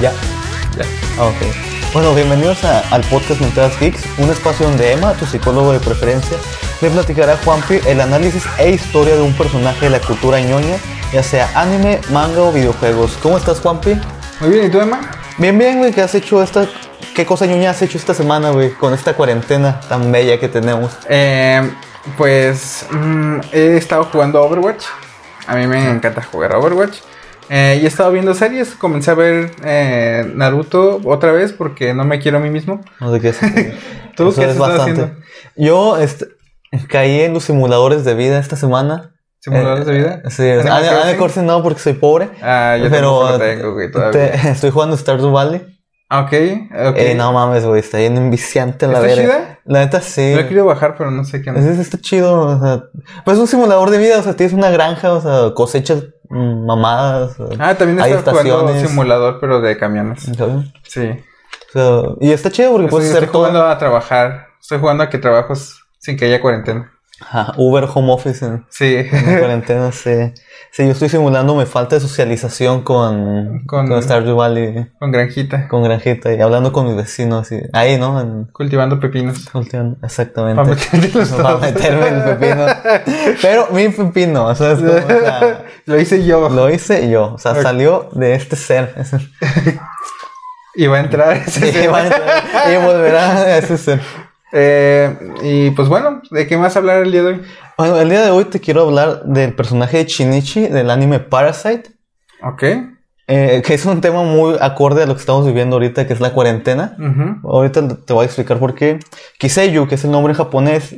Ya. Ya. Ah, Ok. Bueno, bienvenidos a- al podcast Mentadas Geeks, un espacio donde Emma, tu psicólogo de preferencia, le platicará a Juanpi el análisis e historia de un personaje de la cultura ñoña, ya sea anime, manga o videojuegos. ¿Cómo estás, Juanpi? Muy bien, ¿y tú, Emma? Bien, bien, güey, ¿qué has hecho esta... ¿Qué cosa ñoña has hecho esta semana, güey, con esta cuarentena tan bella que tenemos? Eh, pues mm, he estado jugando Overwatch. A mí me encanta jugar Overwatch. Eh, y he estado viendo series. Comencé a ver eh, Naruto otra vez porque no me quiero a mí mismo. No sé qué es. ¿Tú Eso qué es bastante. haciendo? Yo este, caí en los simuladores de vida esta semana. ¿Simuladores Eh, de vida? Sí, o sea, ¿Animal Animal Crossing? Crossing no porque soy pobre. Ah, yo pero tengo, güey, todavía. te- estoy jugando Stardew Valley. Ok, ok. Eh, no mames, güey, está bien enviciante la ¿Está verga. chida? La neta sí. Lo he querido bajar, pero no sé qué. Es- es- está chido, o sea, pues es un simulador de vida, o sea, tienes una granja, o sea, cosechas mm, mamadas. Ah, también hay jugando estaciones. simulador, pero de camiones. ¿sabes? Sí. O sea, y está chido porque Estoy, puedes estoy hacer todo. jugando a trabajar. Estoy jugando a que trabajos sin que haya cuarentena. Ajá, Uber Home Office en, Sí. en cuarentena, sí. Sí, yo estoy simulando mi falta de socialización con, Con- con, Stardew Valley, Con granjita. con Granjita y hablando con mis vecinos. Y, ahí, ¿no? En, Cultivando pepinos. cultivan- exactamente. Para Para meterme el pepino. Pero mi pepino, o sea, es como, o sea, Lo hice yo. lo hice yo. O sea, salió de este ser. Y va a entrar ese y, tema. va a entrar- y volverá a ese ser. Eh, y pues bueno, ¿de qué más hablar el día de hoy? Bueno, el día de hoy te quiero hablar del personaje de Shinichi del anime Parasite. Ok. eh, que es un tema muy acorde a lo que estamos viviendo ahorita, que es la cuarentena. Ahorita te voy a explicar por qué. Kiseyu, que es el nombre en japonés,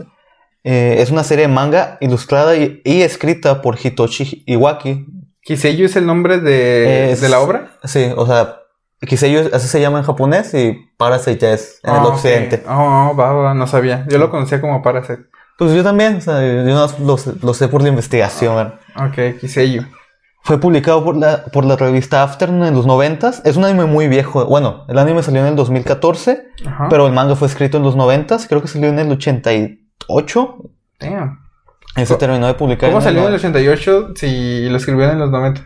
eh, es una serie de manga ilustrada y, y escrita por Hitoshi Iwaki. Kiseyu es el nombre de, Es- de la obra. Sí, o sea, Kiseyu así se llama en japonés y Parasite ya es en el Ah, occidente. Oh, va, va, no sabía. Yo lo conocía como Parasite. Pues yo también, o sea, yo no lo, sé- lo sé por la investigación. ¿verdad? Ok, Kiseyu. Fue publicado por la, por la revista Afternoon en los 90 Es un anime muy viejo. Bueno, el anime salió en el 2014, Ajá. pero el manga fue escrito en los 90 Creo que salió en el 88. Damn. Y se terminó de publicar. ¿Cómo en salió en el el 88 si lo escribieron en los 90?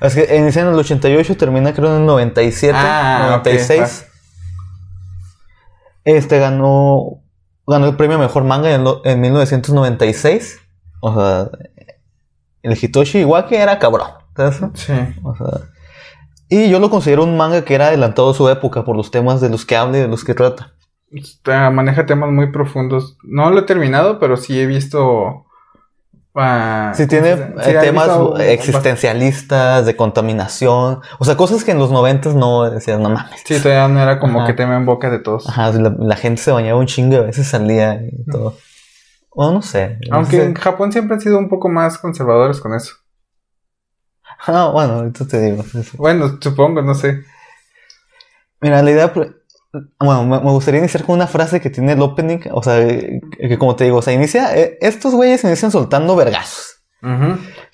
Es que inicia en el 88, termina creo en el 97, Ah, ok, 96. Este ganó ganó el premio mejor manga en, lo- en 1996. O sea, el Hitoshi Iwaki era cabrón. ¿sabes? Sí. O sea, y yo lo considero un manga que era adelantado a su época por los temas de los que habla y de los que trata. Está- maneja temas muy profundos. No lo he terminado, pero sí he visto. ¿Cómo tiene se eh, temas existencialistas, de contaminación. O sea, cosas que en los 90 no decías, no mames. Sí, todavía no era como Ajá. que tema en boca de todos. Ajá, la, la gente se bañaba un chingo y a veces salía y todo. O no sé. no Aunque sé. en Japón siempre han sido un poco más conservadores con eso. Ah, bueno, ahorita te digo. Bueno, supongo, no sé. Mira, la idea... Bueno, me, gustaría iniciar con una frase que tiene el opening. O sea, que como te digo, o sea, inicia... eh, estos güeyes inician soltando vergazos.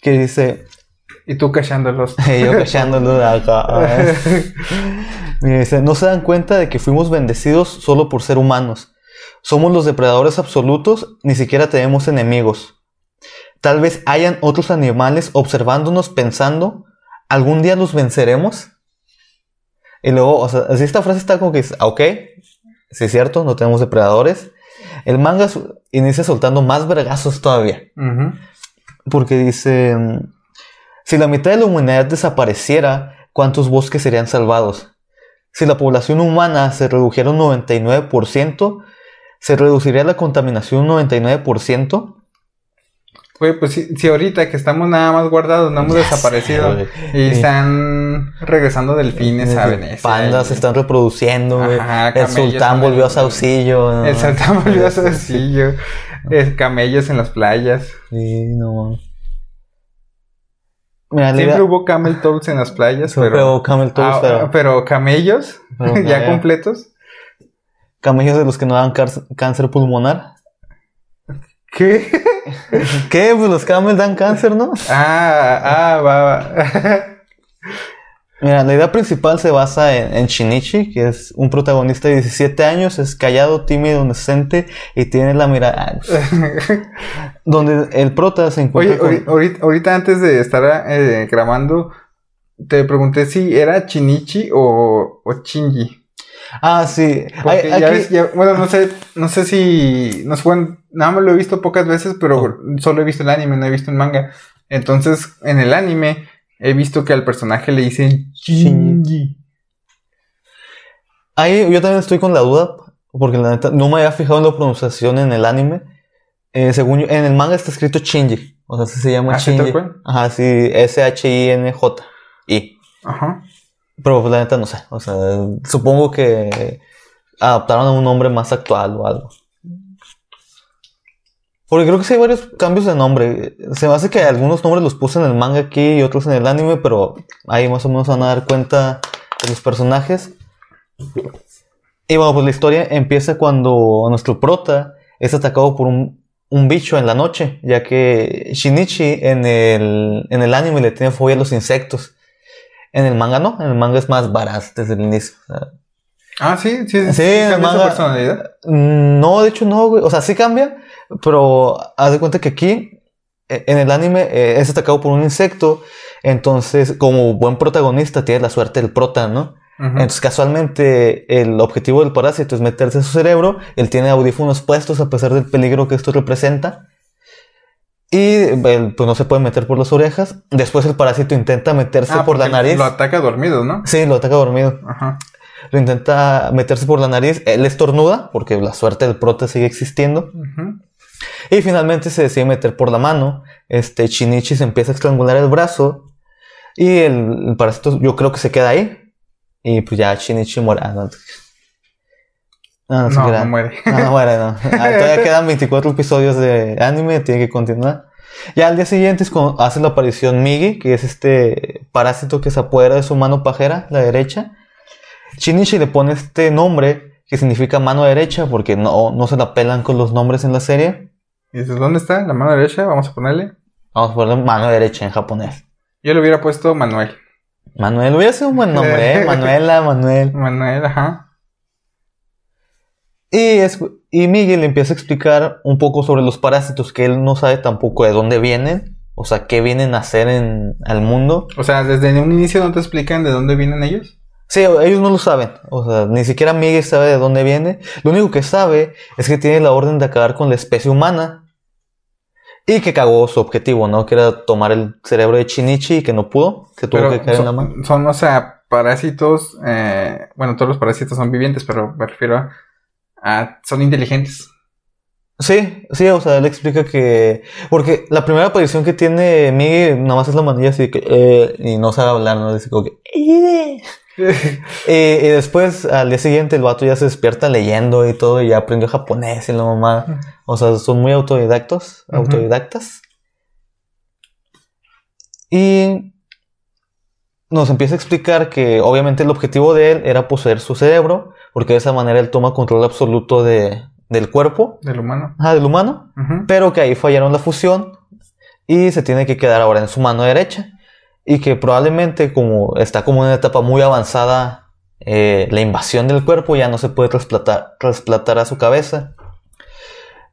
Que dice... Y tú cachándolos. eh, yo callándolo de acá. Mira, dice, no se dan cuenta de que fuimos bendecidos solo por ser humanos. Somos los depredadores absolutos, ni siquiera tenemos enemigos. Tal vez hayan otros animales observándonos pensando, ¿algún día los venceremos? Y luego, o sea, así esta frase está como que, ah, ok, sí es cierto, no tenemos depredadores. El manga inicia soltando más vergazos todavía. Porque dice, si la mitad de la humanidad desapareciera, ¿cuántos bosques serían salvados? Si la población humana se redujera un 99%, ¿se reduciría la contaminación un 99%? Güey, pues si, si ahorita que estamos nada más guardados, no hemos Ya desaparecido. sé, y Sí. están regresando delfines a Venecia. Pandas se están reproduciendo, güey. El sultán volvió a Saucillo. ¿no? El saltán volvió a sencillo. El camellos en las playas. Sí, no. Mira, Siempre hubo camel toads en las playas, Siempre pero, hubo camel Ah, pero- pero camellos Pero ya completos. camellos de los que no dan cáncer pulmonar. ¿Qué? ¿Qué? Pues los camels dan cáncer, ¿no? Ah, ah, va, va. Mira, la idea principal se basa en, en Shinichi, que es un protagonista de 17 años, es callado, tímido, inocente y tiene la mirada... donde el prota se encuentra Oye, con... ahorita, ahorita antes de estar eh, grabando, te pregunté si era Chinichi o, o Shinji. Ah, sí. Ay, ya ves- ya- bueno, no sé, no sé si, no sé, bueno, nada más lo he visto pocas veces, pero Oh. solo he visto el anime, no he visto el manga. Entonces, en el anime, he visto que al personaje le dicen Shinji. Ahí yo también estoy con la duda, porque la neta no me había fijado en la pronunciación en el anime. Eh, según yo, en el manga está escrito Shinji. O sea, sí se llama ¿Ah, Shinji. Ajá, sí, S-H-I-N-J. I. Ajá. Pero pues, la neta no sé. O sea, supongo que adaptaron a un nombre más actual o algo. Porque creo que sí hay varios cambios de nombre. Se me hace que algunos nombres los puse en el manga aquí y otros en el anime, pero ahí más o menos van a dar cuenta de los personajes. Y bueno, pues la historia empieza cuando nuestro prota es atacado por un, un bicho en la noche, ya que Shinichi en el, en el anime le tiene fobia a los insectos. En el manga no, en el manga es más varaz desde el inicio. Ah, sí, sí, sí. Sí, cambia su manga- personalidad. No, de hecho no, güey. O sea, sí cambia, pero haz de cuenta que aquí, eh, en el anime, eh, es atacado por un insecto. Entonces, como buen protagonista, tiene la suerte del prota, ¿no? Entonces, casualmente, el objetivo del parásito es meterse en su cerebro. Él tiene audífonos puestos a pesar del peligro que esto representa. Y pues no se puede meter por las orejas. Después el parásito intenta meterse Ah, por la nariz. Lo ataca dormido, ¿no? Sí, lo ataca dormido. Ajá. Lo intenta meterse por la nariz. Él estornuda, porque la suerte del prota sigue existiendo. Ujú. Y finalmente se decide meter por la mano. Este Shinichi se empieza a estrangular el brazo. Y el, el parásito, yo creo que se queda ahí. Y pues ya Shinichi muere. Ah, no, no, no, No, muere. No, no muere, no. Ah, todavía quedan 24 episodios de anime, tiene que continuar. Ya al día siguiente es cuando hace la aparición Migi, que es este parásito que se apodera de su mano pajera, la derecha. Shinichi le pone este nombre que significa mano derecha porque no, no se la pelan con los nombres en la serie. Y dices, ¿dónde está? La mano derecha, vamos a ponerle. Vamos a ponerle mano derecha en japonés. Yo le hubiera puesto Manuel. Manuel, hubiera sido un buen nombre, ¿eh? Manuela, Manuel. Manuel, ajá. Y, es, y Miguel le empieza a explicar un poco sobre los parásitos que él no sabe tampoco de dónde vienen. O sea, qué vienen a hacer en al mundo. O sea, desde un inicio no te explican de dónde vienen ellos. Sí, ellos no lo saben. O sea, ni siquiera Miguel sabe de dónde viene. Lo único que sabe es que tiene la orden de acabar con la especie humana. Y que cagó su objetivo, ¿no? Que era tomar el cerebro de Chinichi y que no pudo. Que tuvo Pero que caer en la son, mano. son, o sea, parásitos. eh, bueno, todos los parásitos son vivientes, pero me refiero a. a- son inteligentes. Sí, sí, o sea, él explica que... Porque la primera aparición que tiene Miguel nada más es la manilla así que... eh, y no sabe hablar, ¿no? Dice como que... "Eh". Y, y después, al día siguiente, el vato ya se despierta leyendo y todo, y ya aprendió japonés y la mamá. O sea, son muy autodidactos, autodidactas. Y nos empieza a explicar que obviamente el objetivo de él era poseer su cerebro, porque de esa manera él toma control absoluto de, del cuerpo, Del humano. ajá, del humano, pero que ahí fallaron la fusión y se tiene que quedar ahora en su mano derecha. Y que probablemente como está como en una etapa muy avanzada eh, la invasión del cuerpo ya no se puede trasplantar, trasplantar a su cabeza.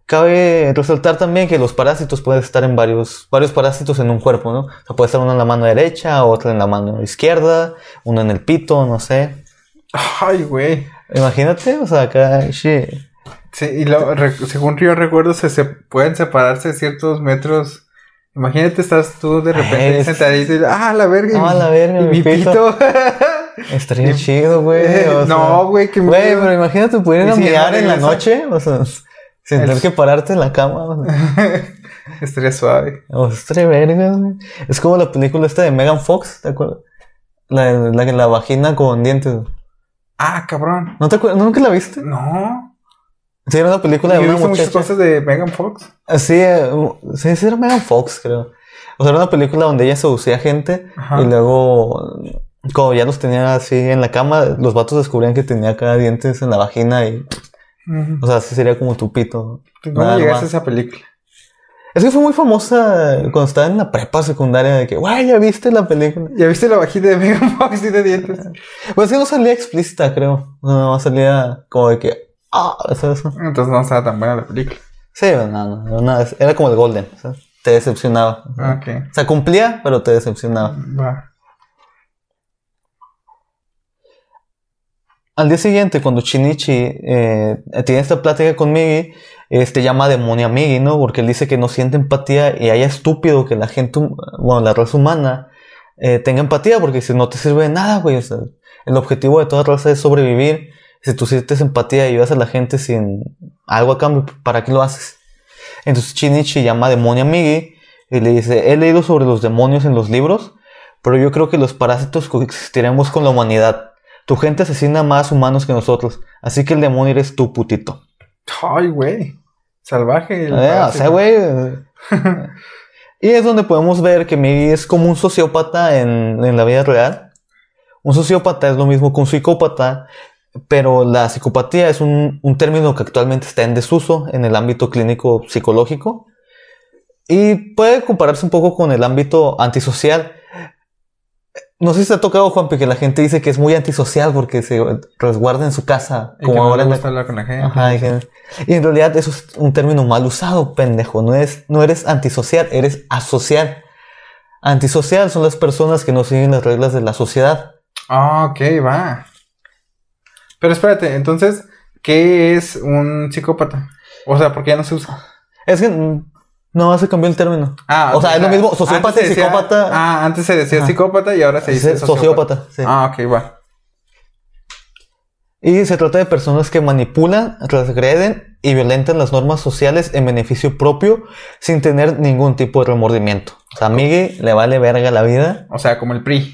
Cabe resaltar también que los parásitos pueden estar en varios, varios parásitos en un cuerpo, ¿no? O sea, puede estar uno en la mano derecha, otro en la mano izquierda, uno en el pito, no sé. Ay, güey. Imagínate, o sea, acá, shit. Sí, y lo, re- según yo recuerdo, se, se pueden separarse ciertos metros. Imagínate, estás tú de repente Es- sentadito y ah, la verga. y Ah, la verga, y mi mi pito. pito. Estaría Y- chido, güey. o sea. no, güey, que Güey, pero imagínate poder ir ¿Y a si ya mirar no en la noche, o sea, sin El- tener que pararte en la cama. O sea, Estaría suave. o sea, estaría verga, güey. Es como la película esta de Megan Fox, ¿te acuerdas? La, la, la vagina con dientes. Ah, cabrón. ¿No te acuerdas? ¿Nunca la viste? No. Sí, era una película de una visto muchas muchacha. cosas de Megan Fox. Sí, eh, sí, sí, era Megan Fox, creo. O sea, era una película donde ella seducía gente Ajá. y luego, como ya los tenía así en la cama, los vatos descubrían que tenía cada dientes en la vagina y, o sea, así sería como tu pito. ¿Cómo Nada llegaste a esa película? Es que fue muy famosa cuando estaba en la prepa secundaria de que, güey, ¿ya viste la película? ¿Ya viste la vagina de Megan Fox y de dientes? Pues es que no salía explícita, creo. No, salía como de que, ah, ¿sabes? Entonces no estaba tan buena la película. Sí, pues, no, no, era como el Golden, te decepcionaba. Okay. O sea, cumplía, pero te decepcionaba. Al día siguiente, cuando Shinichi eh, tiene esta plática con Migi, este llama demonio a Migi, ¿no? Porque él dice que no siente empatía y haya estúpido que la gente, bueno, la raza humana, eh, tenga empatía, porque si no te sirve de nada, güey. El objetivo de toda raza es sobrevivir si tú sientes empatía y ayudas a la gente sin algo a cambio, ¿para qué lo haces? Entonces Chinichi llama demonio a Migi y le dice, he leído sobre los demonios en los libros, pero yo creo que los parásitos coexistiremos con la humanidad. Tu gente asesina más humanos que nosotros, así que el demonio eres tú, putito. Ay, güey. Salvaje. el Eh, o sea, parásito. güey. y es donde podemos ver que Migi es como un sociópata en, en la vida real. Un sociópata es lo mismo que un psicópata, pero la psicopatía es un, un término que actualmente está en desuso en el ámbito clínico psicológico. Y puede compararse un poco con el ámbito antisocial. No sé si te ha tocado, Juan, que la gente dice que es muy antisocial porque se resguarda en su casa, Y como que no ahora le en la gusta hablar con la gente. Ajá, y, que- y en realidad eso es un término mal usado, pendejo. No, es, no eres antisocial, eres asocial. Antisocial son las personas que no siguen las reglas de la sociedad. Ah, ok, va. Pero espérate, entonces, ¿qué es un psicópata? O sea, ¿por qué ya no se usa? Es que mm, no se cambió el término. Ah, O sea, es lo mismo, sociópata y decía- psicópata. Ah, antes se decía psicópata y ahora se dice sociópata. sociópata, sí. Ah, ok, va. Y se trata de personas que manipulan, transgreden y violentan las normas sociales en beneficio propio sin tener ningún tipo de remordimiento. O sea, a Miguel le vale verga la vida. O sea, como el PRI.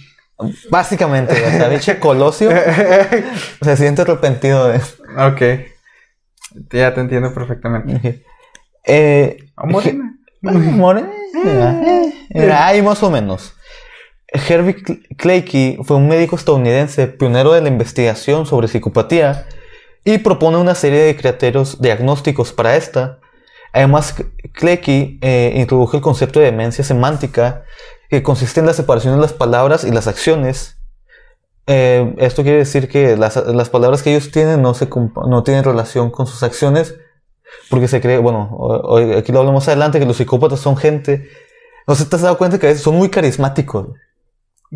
Básicamente, o sea, pinche Colosio se siente arrepentido de... ok. Ya te entiendo perfectamente. Eh, Morena. bueno, Morena, eh, ahí más o menos. Herbie Cl- Claykey fue un médico estadounidense pionero de la investigación sobre psicopatía y propone una serie de criterios diagnósticos para esta. Además, Claykey eh, introdujo el concepto de demencia semántica, que consiste en la separación de las palabras y las acciones. Eh, esto quiere decir que las, las palabras que ellos tienen no, se no tienen relación con sus acciones, porque se cree, bueno, o- aquí lo hablamos adelante, que los psicópatas son gente. No sé, te has dado cuenta que a veces son muy carismáticos.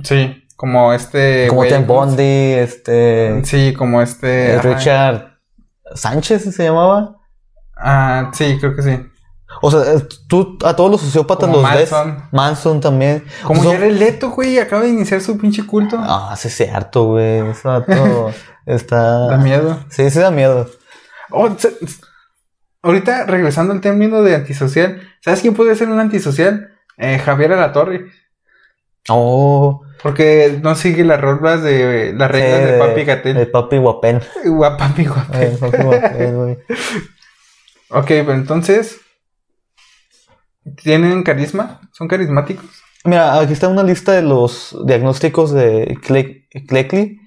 Sí, como este. como güey, Ted ¿cómo se- Bundy, este. Sí, como este. eh, ajá. Richard Sánchez se llamaba. Ah, sí, creo que sí. O sea, eh, tú a todos los sociópatas Como los ves. Manson. Manson también. Como Son- Jared Leto, güey, acaba de iniciar su pinche culto. Ah, sí es cierto, güey. Vato está. Da miedo. Sí, sí da miedo. Oh, se- ahorita, regresando al término de antisocial, ¿sabes quién puede ser un antisocial? Eh, Javier Alatorre. Oh. Porque no sigue las reglas de las reglas sí, de Papi Gatel. De Papi Guapén. Guapapi Guapel. Eh, Papi Guapén, güey. Ok, pero entonces. ¿Tienen carisma? ¿Son carismáticos? Mira, aquí está una lista de los diagnósticos de Cle- Cleckley,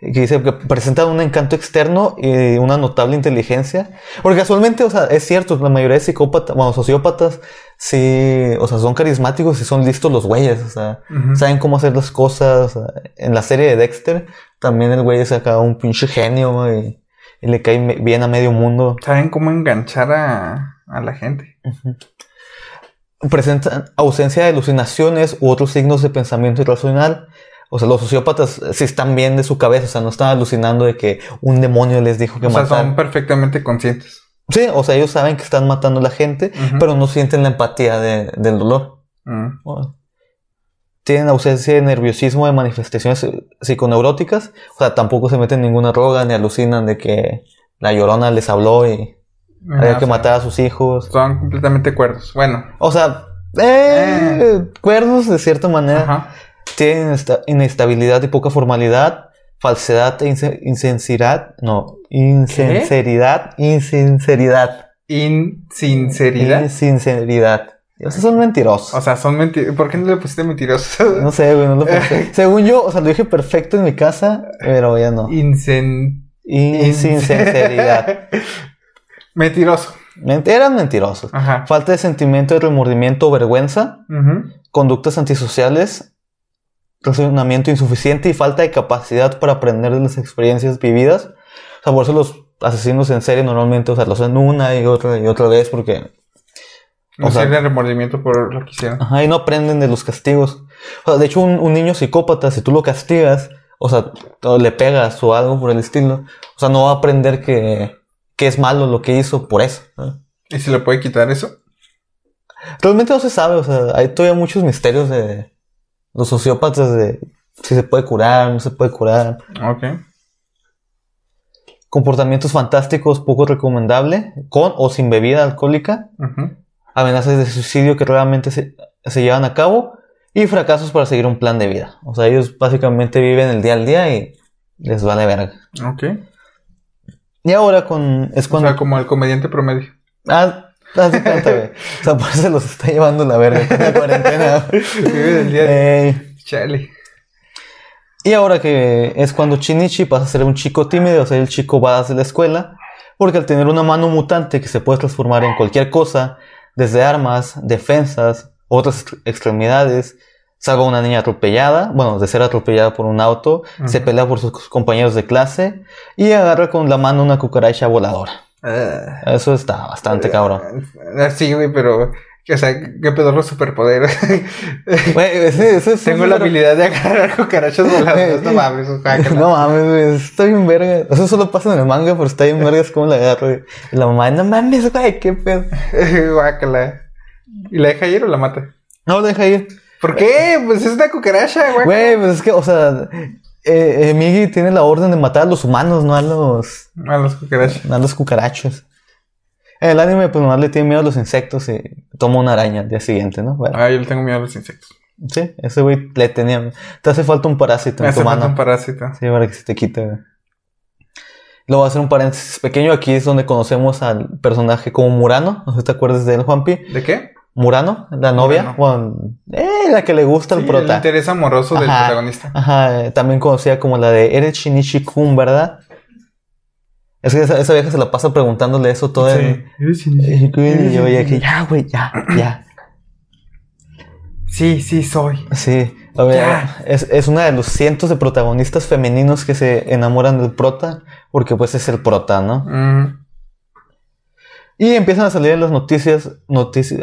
que dice que presentan un encanto externo y una notable inteligencia. Porque casualmente, o sea, es cierto, la mayoría de psicópatas, bueno, sociópatas, sí, o sea, son carismáticos y son listos los güeyes, o sea, Ujú. saben cómo hacer las cosas. o sea, en la serie de Dexter, también el güey es acá un pinche genio y, y le cae bien a medio mundo. Saben cómo enganchar a, a la gente. Presentan ausencia de alucinaciones u otros signos de pensamiento irracional. O sea, los sociópatas sí están bien de su cabeza, o sea, no están alucinando de que un demonio les dijo que O sea, matar. son perfectamente conscientes. Sí, o sea, ellos saben que están matando a la gente, pero no sienten la empatía de- del dolor. Mm. Bueno. Tienen ausencia de nerviosismo de manifestaciones psiconeuróticas, o sea, tampoco se meten en ninguna droga ni alucinan de que la llorona les habló y había que o sea, matar a sus hijos. Son completamente cuerdos. Bueno. O sea, eh, cuerdos de cierta manera. Ajá. Tienen inesta- inestabilidad y poca formalidad, falsedad e inse- insinceridad, no, insinceridad, insinceridad, Insinceridad. insinceridad. Esos son mentirosos. O sea, son mentirosos. ¿Por qué no le pusiste mentirosos? No sé, güey, no lo pensé. Según yo, o sea, lo dije perfecto en mi casa, pero ya no. Incen... Insinceridad. Mentiroso. Ment- Eran mentirosos. Ajá. Falta de sentimiento de remordimiento o vergüenza, conductas antisociales, razonamiento insuficiente y falta de capacidad para aprender de las experiencias vividas. O sea, por eso los asesinos en serie normalmente, o sea, lo hacen una y otra y otra vez porque No sienten remordimiento por lo que hicieron. ajá, y no aprenden de los castigos. O sea, de hecho, un, un niño psicópata, si tú lo castigas, o sea, le pegas o algo por el estilo, o sea, no va a aprender que, que es malo lo que hizo por eso. ¿no? ¿Y se le puede quitar eso? Realmente no se sabe, o sea, hay todavía muchos misterios de los sociópatas de si se puede curar, no se puede curar. Ok. Comportamientos fantásticos poco recomendable, con o sin bebida alcohólica, amenazas de suicidio que realmente se, se llevan a cabo y fracasos para seguir un plan de vida. O sea, ellos básicamente viven el día al día y les vale verga. Ok. Y ahora con es O cuando sea, como el comediante promedio. ah, haz de cuenta, güey. O sea, por eso se los está llevando la verga con la cuarentena. Vive el día. Chale. Y ahora que es cuando Chinichi pasa a ser un chico tímido, o sea, el chico badass de la escuela, porque al tener una mano mutante que se puede transformar en cualquier cosa, desde armas, defensas, otras ex- extremidades, salva a una niña atropellada, bueno, de ser atropellada por un auto, se pelea por sus compañeros de clase y agarra con la mano una cucaracha voladora. Ah. Eso está bastante cabrón. Ah, Sí, güey, pero... O sea, ¿qué pedo los superpoderes? Es Tengo la habilidad de agarrar cucarachas voladoras. No mames. No mames, güey, está bien verga. Eso solo pasa en el manga, pero está bien verga, es como la agarro. Y la mamá, no mames, güey, qué pedo. Guácala. ¿Y la deja ir o la mata? No, deja ir. ¿Por qué? Pues es una cucaracha, güey. Güey, pues es que, o sea, eh, eh, Migi tiene la orden de matar a los humanos, no a los, A los cucarachas. a los cucarachos. En el anime, pues nomás le tiene miedo a los insectos y toma una araña al día siguiente, ¿no? Bueno, Ah, yo le tengo miedo a los insectos. sí, ese güey le tenía. Te hace falta un parásito Me en hace falta un parásito. Sí, para que se te quite, güey. Luego voy a hacer un paréntesis pequeño. Aquí es donde conocemos al personaje como Murano. No sé si te acuerdas de él, Juanpi. ¿De qué? Murano, la novia. Bueno, eh, la que le gusta Sí, el el prota. interés amoroso del protagonista. Ajá, también conocida como la de Eres Shinichi Kun, ¿verdad? Es que esa, esa vieja se la pasa preguntándole eso todo el... Sí. Y yo veía que ya, güey, ya, ya. Sí, sí, soy. Sí, a ver, Ya. es, es una de los cientos de protagonistas femeninos que se enamoran del prota, porque pues es el prota, ¿no? Mm, Y empiezan a salir en las noticias, noticias,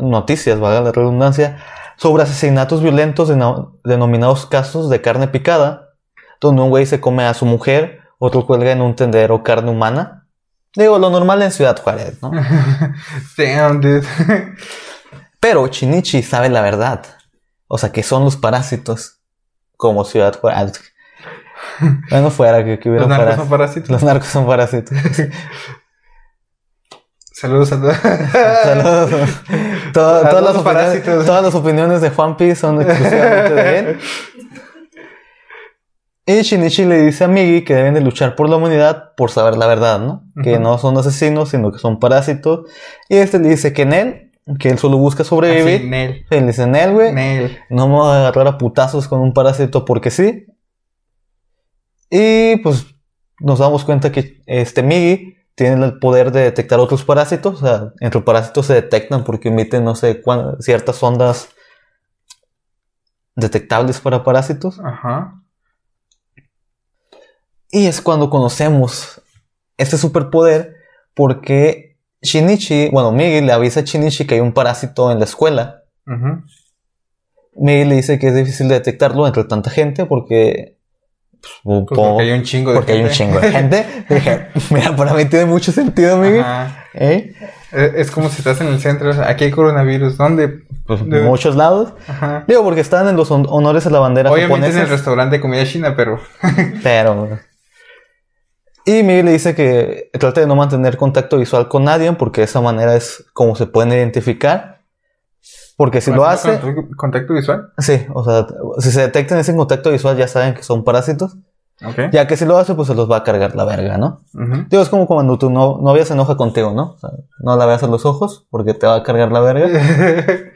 noticias, valga la redundancia, sobre asesinatos violentos deno- denominados casos de carne picada, donde un güey se come a su mujer, otro cuelga en un tendero carne humana. Digo, lo normal en Ciudad Juárez, ¿no? Damn, dude. Pero Chinichi sabe la verdad. O sea, que son los parásitos, como Ciudad Juárez. Bueno, fuera que, que hubiera Los narcos son parásitos. Los narcos son parásitos. Saludos a todos. Saludos. Toda- A todas, todos las opiniones, parásitos. todas las opiniones de Juanpi son exclusivamente de él. Y Shinichi le dice a Migi que deben de luchar por la humanidad por saber la verdad, ¿no? Que no son asesinos, sino que son parásitos. Y este le dice que en él, que él solo busca Así, sobrevivir. Nel. Le dice, en él, güey, Nel. no me voy a agarrar a putazos con un parásito porque sí. Y pues nos damos cuenta que este Migi tiene el poder de detectar otros parásitos. O sea, entre parásitos se detectan porque emiten, no sé, cuán- ciertas ondas detectables para parásitos. Ajá. Y es cuando conocemos este superpoder porque Shinichi, bueno, Migi le avisa a Shinichi que hay un parásito en la escuela. Ujú. Miguel le dice que es difícil de detectarlo entre tanta gente porque. Pues, Pues porque hay un chingo de porque hay un gente. chingo de gente. Dije, mira, para mí tiene mucho sentido, Miguel. ¿Eh? Eh, Es como si estás en el centro. Aquí hay coronavirus. ¿Dónde? Pues De- muchos lados. Ajá. Digo, porque están en los hon- honores a la bandera Obviamente en el japonesa. restaurante de comida china, pero. Pero. Y Miguel le dice que trate de no mantener contacto visual con nadie porque de esa manera es como se pueden identificar. Porque si lo hace. Contacto- Contacto visual. Sí, o sea, si se detectan ese contacto visual ya saben que son parásitos. Ya que si lo hace, pues se los va a cargar la verga, ¿no? Ujú. Digo, es como cuando tu no- novia se enoja contigo, ¿no? O sea, no la veas a los ojos porque te va a cargar la verga.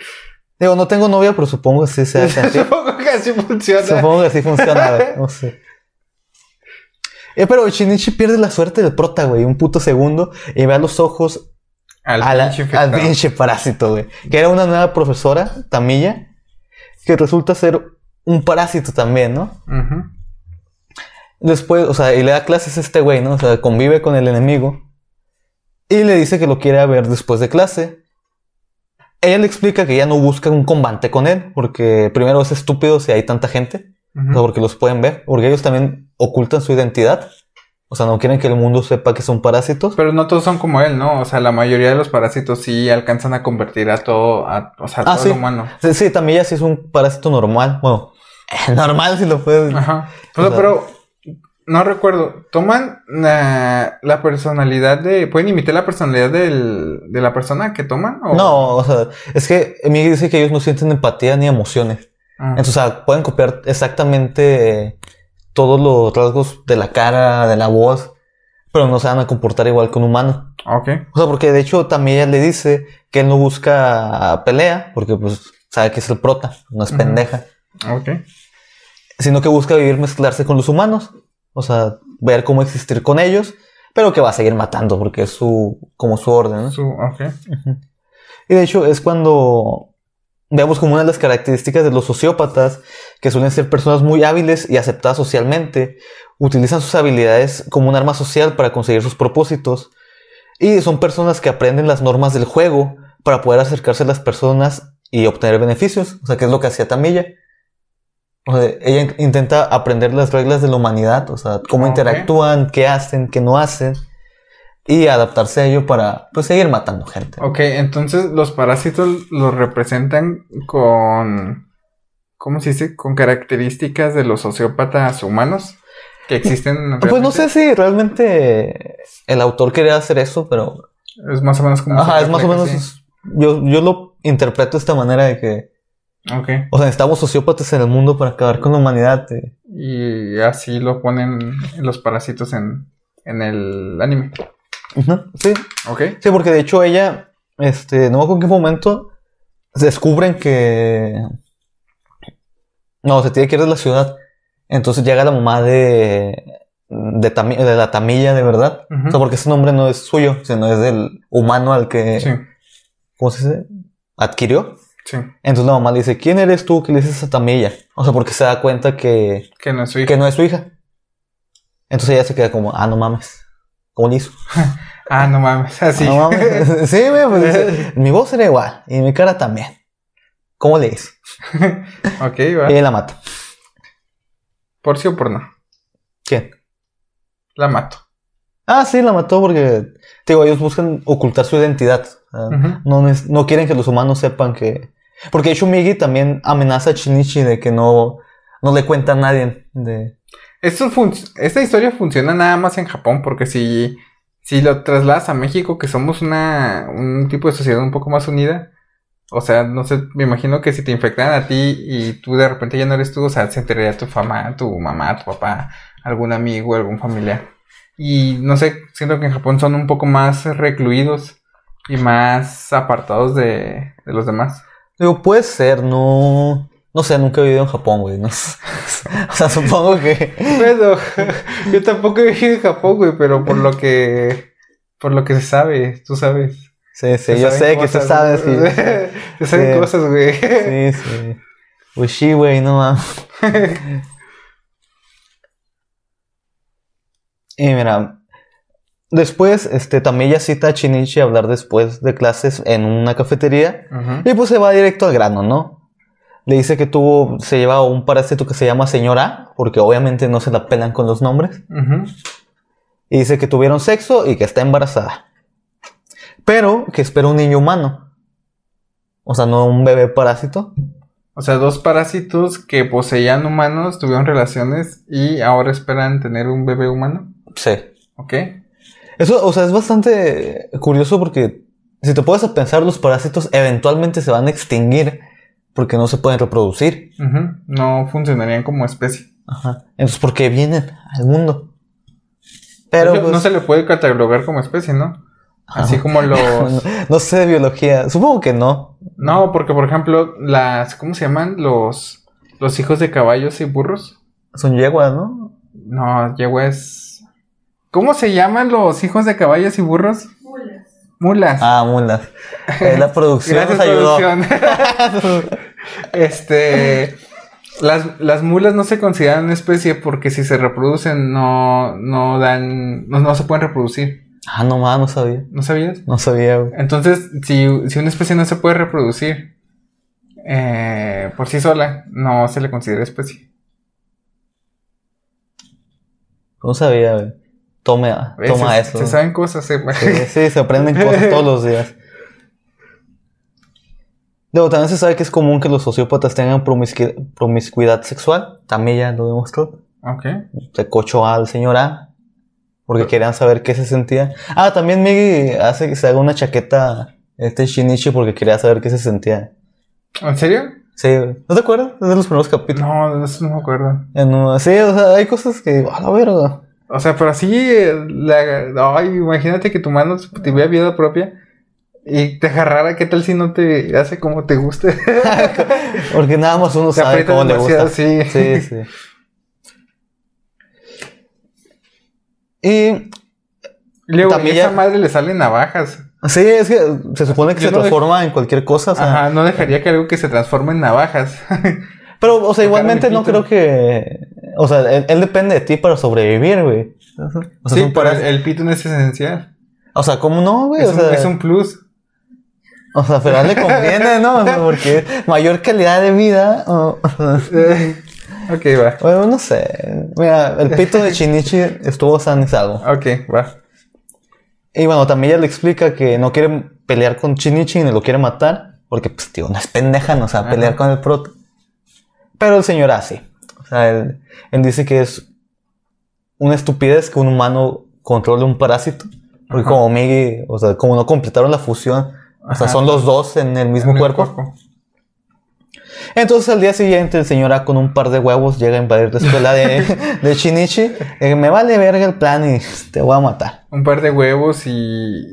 Digo, no tengo novia, pero supongo que sí se hace así. Supongo que así funciona. supongo que así funciona. No sé. Eh, pero Shinichi pierde la suerte del prota, güey, un puto segundo y ve a los ojos Al la- pinche al pinche parásito, güey. Que era una nueva profesora, Tamilla, que resulta ser un parásito también, ¿no? Después, o sea, y le da clases a este güey, ¿no? O sea, convive con el enemigo. Y le dice que lo quiere ver después de clase. Ella le explica que ya no busca un combate con él, porque primero es estúpido si hay tanta gente. O sea, porque los pueden ver. Porque ellos también ocultan su identidad. O sea, no quieren que el mundo sepa que son parásitos. Pero no todos son como él, ¿no? O sea, la mayoría de los parásitos sí alcanzan a convertir a todo, a, o sea, a Ah, todo sí. lo humano. Sí, sí, también ya sí es un parásito normal. Bueno, normal si lo puedes. Ajá. O O sea, sea- pero no recuerdo. Toman la, la personalidad de. ¿Pueden imitar la personalidad del, de la persona que toman? O... No, o sea, es que Miguel dice que ellos no sienten empatía ni emociones. Ah, Entonces, o sea, pueden copiar exactamente todos los rasgos de la cara, de la voz, pero no se van a comportar igual que un humano. ok. O sea, porque de hecho también ella le dice que él no busca pelea, porque pues sabe que es el prota, no es pendeja, Ok. sino que busca vivir mezclarse con los humanos, o sea, ver cómo existir con ellos, pero que va a seguir matando porque es su como su orden, ¿no? Su, ok. Y de hecho es cuando vemos como una de las características de los sociópatas, que suelen ser personas muy hábiles y aceptadas socialmente, utilizan sus habilidades como un arma social para conseguir sus propósitos, y son personas que aprenden las normas del juego para poder acercarse a las personas y obtener beneficios, o sea, que es lo que hacía Tamilla. O sea, ella in- intenta aprender las reglas de la humanidad, o sea, cómo Ok. interactúan, qué hacen, qué no hacen, y adaptarse a ello para, pues, seguir matando gente. Ok, entonces los parásitos los representan con. ¿Cómo se dice? Con características de los sociópatas humanos que existen. Pues no sé realmente. si realmente el autor quería hacer eso, pero. Es más o menos como. Ajá, es más o menos. sí. Yo, yo lo interpreto de esta manera de que. Ok. O sea, necesitamos sociópatas en el mundo para acabar con la humanidad. eh. Y así lo ponen los parásitos en, en el anime. Sí, Ok. sí, porque de hecho ella, este, no en qué momento descubren que. No, se tiene que ir de la ciudad. Entonces llega la mamá de. De, la tamilla de verdad. O sea, porque ese nombre no es suyo, sino es del humano al que. Sí, ¿Cómo se dice? Adquirió. sí. Entonces la mamá le dice, ¿quién eres tú que le dices a Tamilla? O sea, porque se da cuenta que, Que no es su hija. que no es su hija. Entonces ella se queda como, ah, no mames. ¿Cómo le hizo? Ah, no mames. Así. No mames. sí, güey, pues mi voz era igual y mi cara también. ¿Cómo le hice? ok, Y va. ella la mata. Por sí o por no. ¿Quién? La mato. Ah, sí, la mató porque, te digo, ellos buscan ocultar su identidad. Ujú. no, no quieren que los humanos sepan que... Porque de hecho Migi también amenaza a Shinichi de que no, no le cuenta a nadie de... Esto esta historia funciona nada más en Japón porque si, si lo trasladas a México, que somos una, un tipo de sociedad un poco más unida, o sea, no sé, me imagino que si te infectaran a ti y tú de repente ya no eres tú, o sea, se enteraría tu fama, tu mamá, tu papá, algún amigo, algún familiar. Y no sé, siento que en Japón son un poco más recluidos y más apartados de, de los demás. Digo, puede ser, no... No sé, nunca he vivido en Japón, güey. no sé. o sea, supongo que... Bueno, yo tampoco he vivido en Japón, güey, pero por lo que, por lo que se sabe, tú sabes. Sí, sí, Se yo sé que tú sabes. ¿no? Sí, Se saben Sí. cosas, güey. sí. sí. Pues sí, güey, no mames. Y mira, después, este, también ella cita a Shinichi a hablar después de clases en una cafetería. Y pues se va directo al grano, ¿no? Le dice que tuvo, se lleva un parásito que se llama señora, porque obviamente no se la pelan con los nombres. Y dice que tuvieron sexo y que está embarazada. Pero que espera un niño humano. O sea, no un bebé parásito. O sea, dos parásitos que poseían humanos tuvieron relaciones y ahora esperan tener un bebé humano. Sí. ¿Ok? Eso, o sea, es bastante curioso porque si te puedes a pensar, los parásitos eventualmente se van a extinguir porque no se pueden reproducir. Ujú. No funcionarían como especie. Ajá. Entonces, ¿por qué vienen al mundo? Pero pues, no se le puede catalogar como especie, ¿no? Así como los... no sé de biología. Supongo que no. No, porque por ejemplo, las... ¿Cómo se llaman? Los... Los hijos de caballos y burros. Son yeguas, ¿no? No, yegua es... ¿Cómo se llaman los hijos de caballos y burros? Mulas. Mulas. Ah, mulas. Eh, la producción Gracias, nos ayudó. producción. este... Las, las mulas no se consideran una especie porque si se reproducen no, no dan... No, no se pueden reproducir. ah, no más, no sabía. ¿No sabías? No sabía, güey. Entonces, si, si una especie no se puede reproducir eh, por sí sola, no se le considera especie. No sabía, güey. Toma, ¿Ves? toma se, eso. Se saben cosas. se- Sí, sí, se aprenden cosas todos los días. Luego, también se sabe que es común que los sociópatas tengan promiscu- promiscuidad sexual. También ya lo demostró. ok. Se cochó al señor A. Porque querían saber qué se sentía. Ah, también Migi hace que se haga una chaqueta este Shinichi porque quería saber qué se sentía. ¿En serio? Sí. ¿no te acuerdas? Es de los primeros capítulos. No, de eso no me acuerdo. En sí, o sea, hay cosas que digo, a la verga. O sea, pero así, eh, la, ay, imagínate que tu mano tuviera vida propia y te agarrara, ¿qué tal si no te hace como te guste? Porque nada más uno Te sabe cómo le gusta. sí. sí, sí. Y luego, También esa ya- madre le salen navajas. sí, es que se supone que Yo se no dej- transforma en cualquier cosa. o sea, Ajá, no dejaría que algo que se transforme en navajas. Pero, o sea, igualmente no creo que. O sea, él, él depende de ti para sobrevivir, güey. O sea, sí, pero el, el pito no es esencial. O sea, ¿cómo no, güey? Es, O sea, es un plus. O sea, pero le conviene, ¿no? Porque mayor calidad de vida. o- ok, va. bueno, no sé. Mira, el pito de Shinichi estuvo sanizado. Ok, va. Y bueno, también ella le explica que no quiere pelear con Shinichi ni lo quiere matar. Porque, pues, tío, no es pendeja, no sabe pelear Ajá. con el prota. Pero el señor así. O sea, él, él dice que es una estupidez que un humano controle un parásito. Porque Ajá. como Migi, o sea, como no completaron la fusión, o sea, son los dos en el mismo En el cuerpo. Entonces al día siguiente el señor A con un par de huevos llega a invadir la escuela de, de Shinichi. Eh, me vale verga el plan y te voy a matar. Un par de huevos y,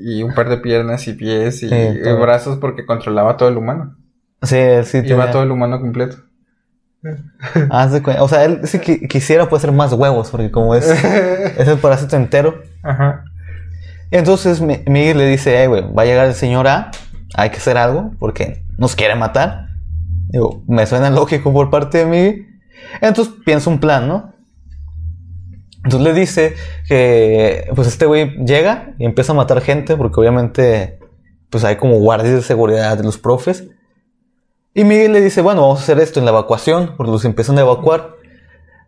y un par de piernas y pies y, Sí, y todo. brazos porque controlaba todo el humano. Sí, sí. Lleva tenía- todo el humano completo. Haz de cuenta. O sea, él si qui- quisiera puede ser más huevos, porque como es, es el parásito entero. Ajá. Entonces Mi- Miguel le dice, eh, güey, va a llegar el señor A, hay que hacer algo, porque nos quiere matar. Digo, me suena lógico por parte de Miguel. Entonces piensa un plan, ¿no? Entonces le dice que, pues este güey llega y empieza a matar gente, porque obviamente, pues hay como guardias de seguridad de los profes. Y Miguel le dice, bueno, vamos a hacer esto en la evacuación, porque los empiezan a evacuar.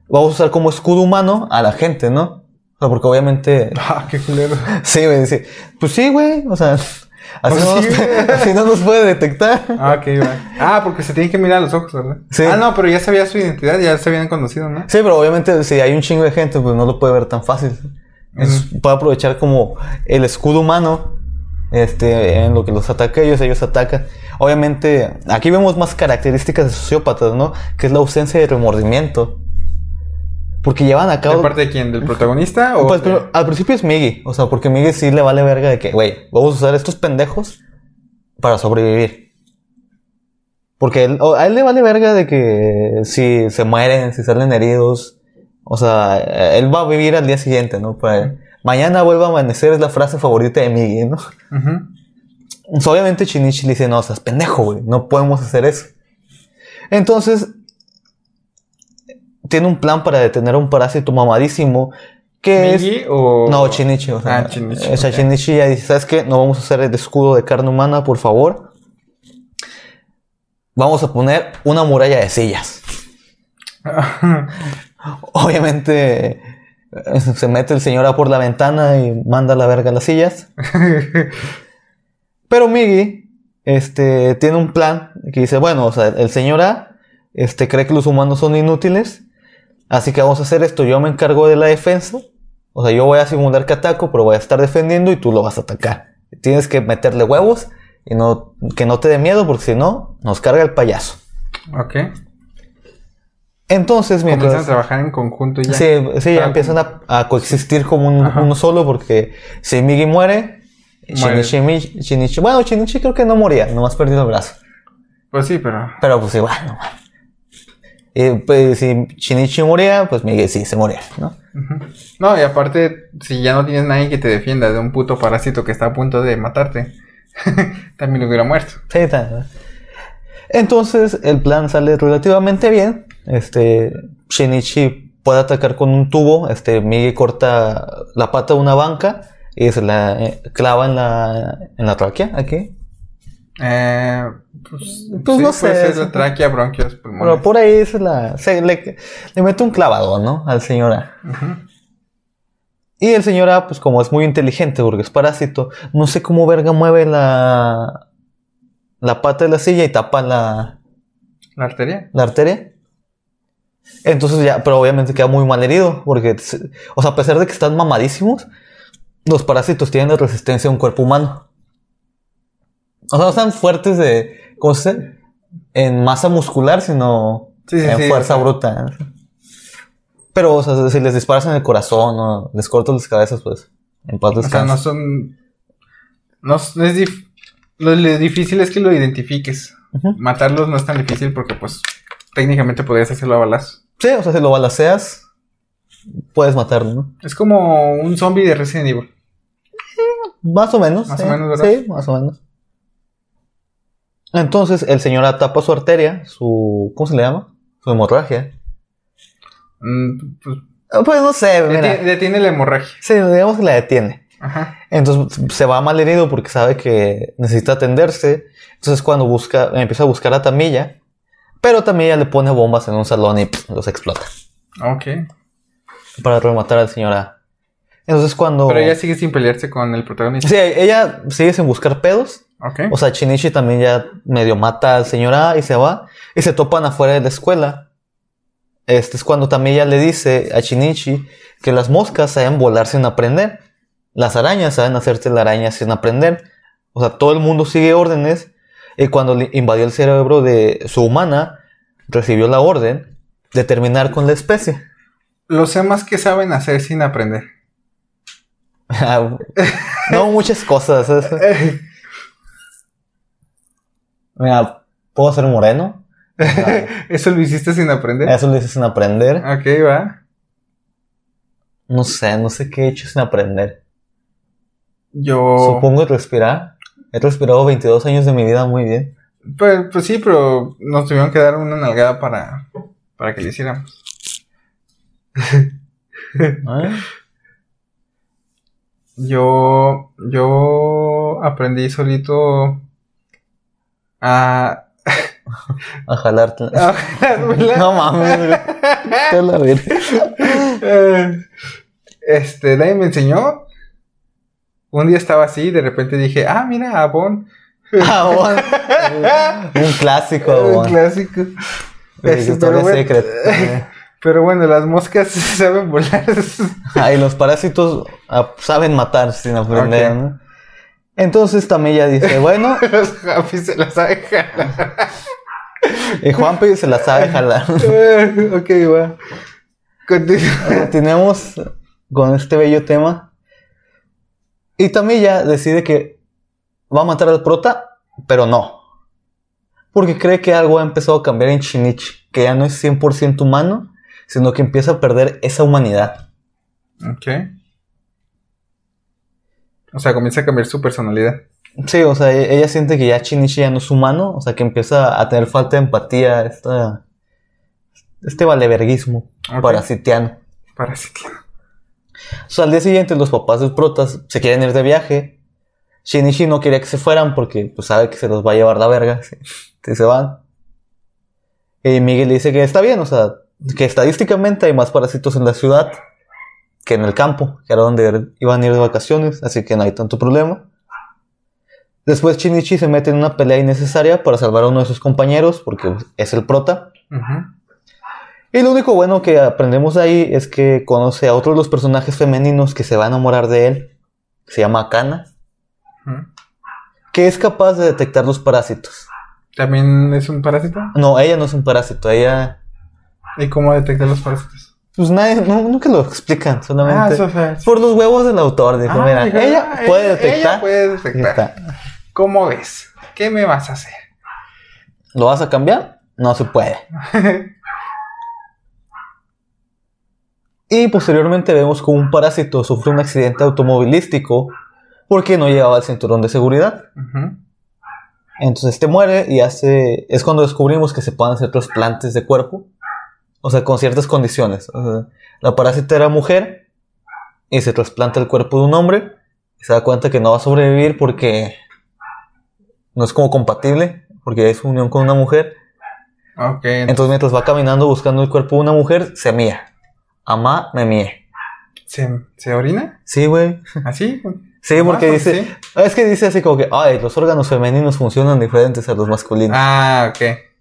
Vamos a usar como escudo humano a la gente, ¿no? O sea, porque obviamente Ah, qué culero. Sí, güey, sí. Pues sí, güey. O sea, así, Pues no, sí, nos, güey. así no nos puede detectar. Ah, ok, va. Ah, porque se tienen que mirar a los ojos, ¿verdad? Sí. Ah, no, pero ya sabía su identidad, ya se habían conocido, ¿no? Sí, pero obviamente si hay un chingo de gente, pues no lo puede ver tan fácil. Puede aprovechar como el escudo humano este, en lo que los ataca ellos, ellos atacan. Obviamente, aquí vemos más características de sociópatas, ¿no? Que es la ausencia de remordimiento. Porque llevan a ¿De cabo... parte de quién? ¿Del protagonista o...? Pues de- pero al principio es Miggy. O sea, porque Miggy sí le vale verga de que, güey, vamos a usar estos pendejos para sobrevivir. Porque él- o- a él le vale verga de que si se mueren, si salen heridos. O sea, él va a vivir al día siguiente, ¿no? Para- mañana vuelva a amanecer es la frase favorita de Miggy, ¿no? Ujú. Entonces, obviamente Chinichi le dice, no, estás pendejo, güey, no podemos hacer eso. Entonces, tiene un plan para detener a un parásito mamadísimo que es... ¿Migi o...? No, Chinichi. O sea, Ah, o sea. Chinichi ya dice, ¿sabes qué? No vamos a hacer el escudo de carne humana, por favor. Vamos a poner una muralla de sillas. Obviamente se mete el señor A por la ventana y manda a la verga las sillas. Pero Migi este, tiene un plan que dice, bueno, o sea, el señor A este, cree que los humanos son inútiles. Así que vamos a hacer esto. Yo me encargo de la defensa. O sea, yo voy a simular que ataco, pero voy a estar defendiendo y tú lo vas a atacar. Tienes que meterle huevos y no, que no te dé miedo porque si no, nos carga el payaso. ok. Entonces, Comienzan a mientras... trabajar en conjunto y ya. Sí, sí, ya empiezan a, a coexistir como un- uno solo porque si Migi muere, Muere. Shinichi, mi- Shinichi- bueno, Shinichi creo que no moría, nomás perdió el brazo. Pues sí, pero... Pero pues igual, no Y pues si Shinichi moría, pues Migi sí se moría, ¿no? No, y aparte, si ya no tienes nadie que te defienda de un puto parásito que está a punto de matarte, también hubiera muerto. Sí, ta- Entonces el plan sale relativamente bien. Este Shinichi puede atacar con un tubo. Este Migi corta la pata de una banca y se la eh, clava en la en la tráquea aquí. Eh, pues, Pues sí, no sé, puede ser la tráquea, bronquios, Pero por ahí se la se le, le mete un clavado, ¿no? Al señor A. Y el señor A, pues como es muy inteligente porque es parásito, no sé cómo verga mueve la, la pata de la silla y tapa la, ¿La arteria? la arteria. Entonces ya, pero obviamente queda muy mal herido porque, o sea, a pesar de que están mamadísimos, los parásitos tienen resistencia a un cuerpo humano. O sea, no están fuertes de, ¿cómo se? En masa muscular, sino Sí, sí, en sí, fuerza bruta. Pero, o sea, si les disparas en el corazón o les cortas las cabezas, pues, en paz O sea, no son. No es no es dif- Lo, lo difícil es que lo identifiques. Matarlos no es tan difícil porque, pues, técnicamente podrías hacerlo a balazos. Sí, o sea, si lo balaceas, puedes matarlo, ¿no? Es como un zombie de Resident Evil. Más o menos. Más o menos, ¿verdad? Sí, más o menos. Entonces, el señor atapa su arteria, su. ¿Cómo se le llama? Su hemorragia. Mm, pues, Ah, Pues no sé, mira. deti- detiene la hemorragia. Sí, digamos que la detiene. Ajá. Entonces se va mal herido porque sabe que necesita atenderse. Entonces cuando busca, empieza a buscar a Tamilla. Pero Tamilla le pone bombas en un salón y pff, los explota. Ok. Para rematar al señor A. Entonces cuando... Pero ella sigue sin pelearse con el protagonista. Sí, ella sigue sin buscar pedos. O sea, Chinichi también ya medio mata al señor A y se va. Y se topan afuera de la escuela. Este es cuando Tamilla le dice a Chinichi que las moscas saben volar sin aprender. Las arañas saben hacerte la araña sin aprender. O sea, todo el mundo sigue órdenes. Y cuando le invadió el cerebro de su humana, recibió la orden de terminar con la especie. Los temas que saben hacer sin aprender. no muchas cosas. Mira, puedo ser moreno. ¿Eso lo hiciste sin aprender? Eso lo hice sin aprender. Ok, va. No sé, no sé qué he hecho sin aprender. Yo. Supongo respirar. He respirado 22 años de mi vida muy bien. Pues, pues sí, pero nos tuvieron que dar una nalgada para, para que lo hiciéramos. ¿Eh? Yo. Yo aprendí solito a. A a jalármela. No mames, güey. Te la. Eh, Este, nadie me enseñó. Un día estaba así, de repente dije, ah, mira, Avon. Ah, bueno. Un clásico, Un bueno. clásico. Este, pero, bueno, Secret. pero bueno, las moscas saben volar. Ah, y los parásitos ah, saben matar sin aprender. Entonces Tamilla dice, bueno, Los Happy se las saben jalar. y Juanpi se la sabe jalar. Ok, va. Continuemos con este bello tema. Y Tamilla decide que va a matar al prota, pero no. Porque cree que algo ha empezado a cambiar en Shinichi, que ya no es 100% humano, sino que empieza a perder esa humanidad. Ok. O sea, comienza a cambiar su personalidad. Sí, o sea, e- ella siente que ya Shinichi ya no es humano, o sea, que empieza a tener falta de empatía, esta, este valeverguismo Ok. parasitiano. Parasitiano. O sea, al día siguiente los papás de protas se quieren ir de viaje. Shinichi no quería que se fueran porque pues, sabe que se los va a llevar la verga si, si se van. Y Miguel le dice que está bien, o sea, que estadísticamente hay más parásitos en la ciudad que en el campo, que era donde iban a ir de vacaciones, así que no hay tanto problema. Después Shinichi se mete en una pelea innecesaria para salvar a uno de sus compañeros porque es el prota. Y lo único bueno que aprendemos de ahí es que conoce a otro de los personajes femeninos que se va a enamorar de él. Se llama Kana. Que es capaz de detectar los parásitos. ¿También es un parásito? No, ella no es un parásito. Ella... ¿Y cómo detectar los parásitos? Pues nadie... no- nunca lo explican. Ah, Solamente... fue. por los huevos del autor. Dijo, Ah, mira, ella ah, puede detectar. ella puede y detectar. está. ¿Cómo ves? ¿Qué me vas a hacer? ¿Lo vas a cambiar? No se puede. Y posteriormente vemos como un parásito sufre un accidente automovilístico porque no llevaba el cinturón de seguridad. Entonces este muere y hace. Es cuando descubrimos que se pueden hacer trasplantes de cuerpo. O sea, con ciertas condiciones. O sea, la parásita era mujer y se trasplanta el cuerpo de un hombre. Y se da cuenta que no va a sobrevivir porque no es como compatible, porque es unión con una mujer. Ok. Entonces, mientras va caminando buscando el cuerpo de una mujer, se mía. Amá, me mie. ¿Se, ¿Se orina? Sí, güey. ¿Así? Sí, porque dice. sí. Es que dice así como que, ay, los órganos femeninos funcionan diferentes a los masculinos. Ah, ok.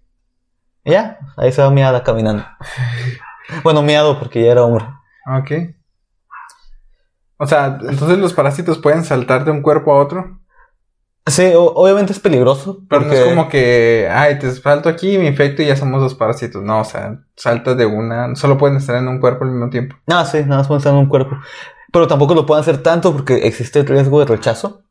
Y ya, ahí se va miada caminando. bueno, miado porque ya era hombre. Ok. O sea, entonces los parásitos pueden saltar de un cuerpo a otro. Sí, obviamente es peligroso. Pero porque... no es como que, ay, te salto aquí, me infecto y ya somos dos parásitos. No, o sea, saltas de una. Solo pueden estar en un cuerpo al mismo tiempo. Ah, sí, nada más pueden estar en un cuerpo. Pero tampoco lo pueden hacer tanto porque existe el riesgo de rechazo.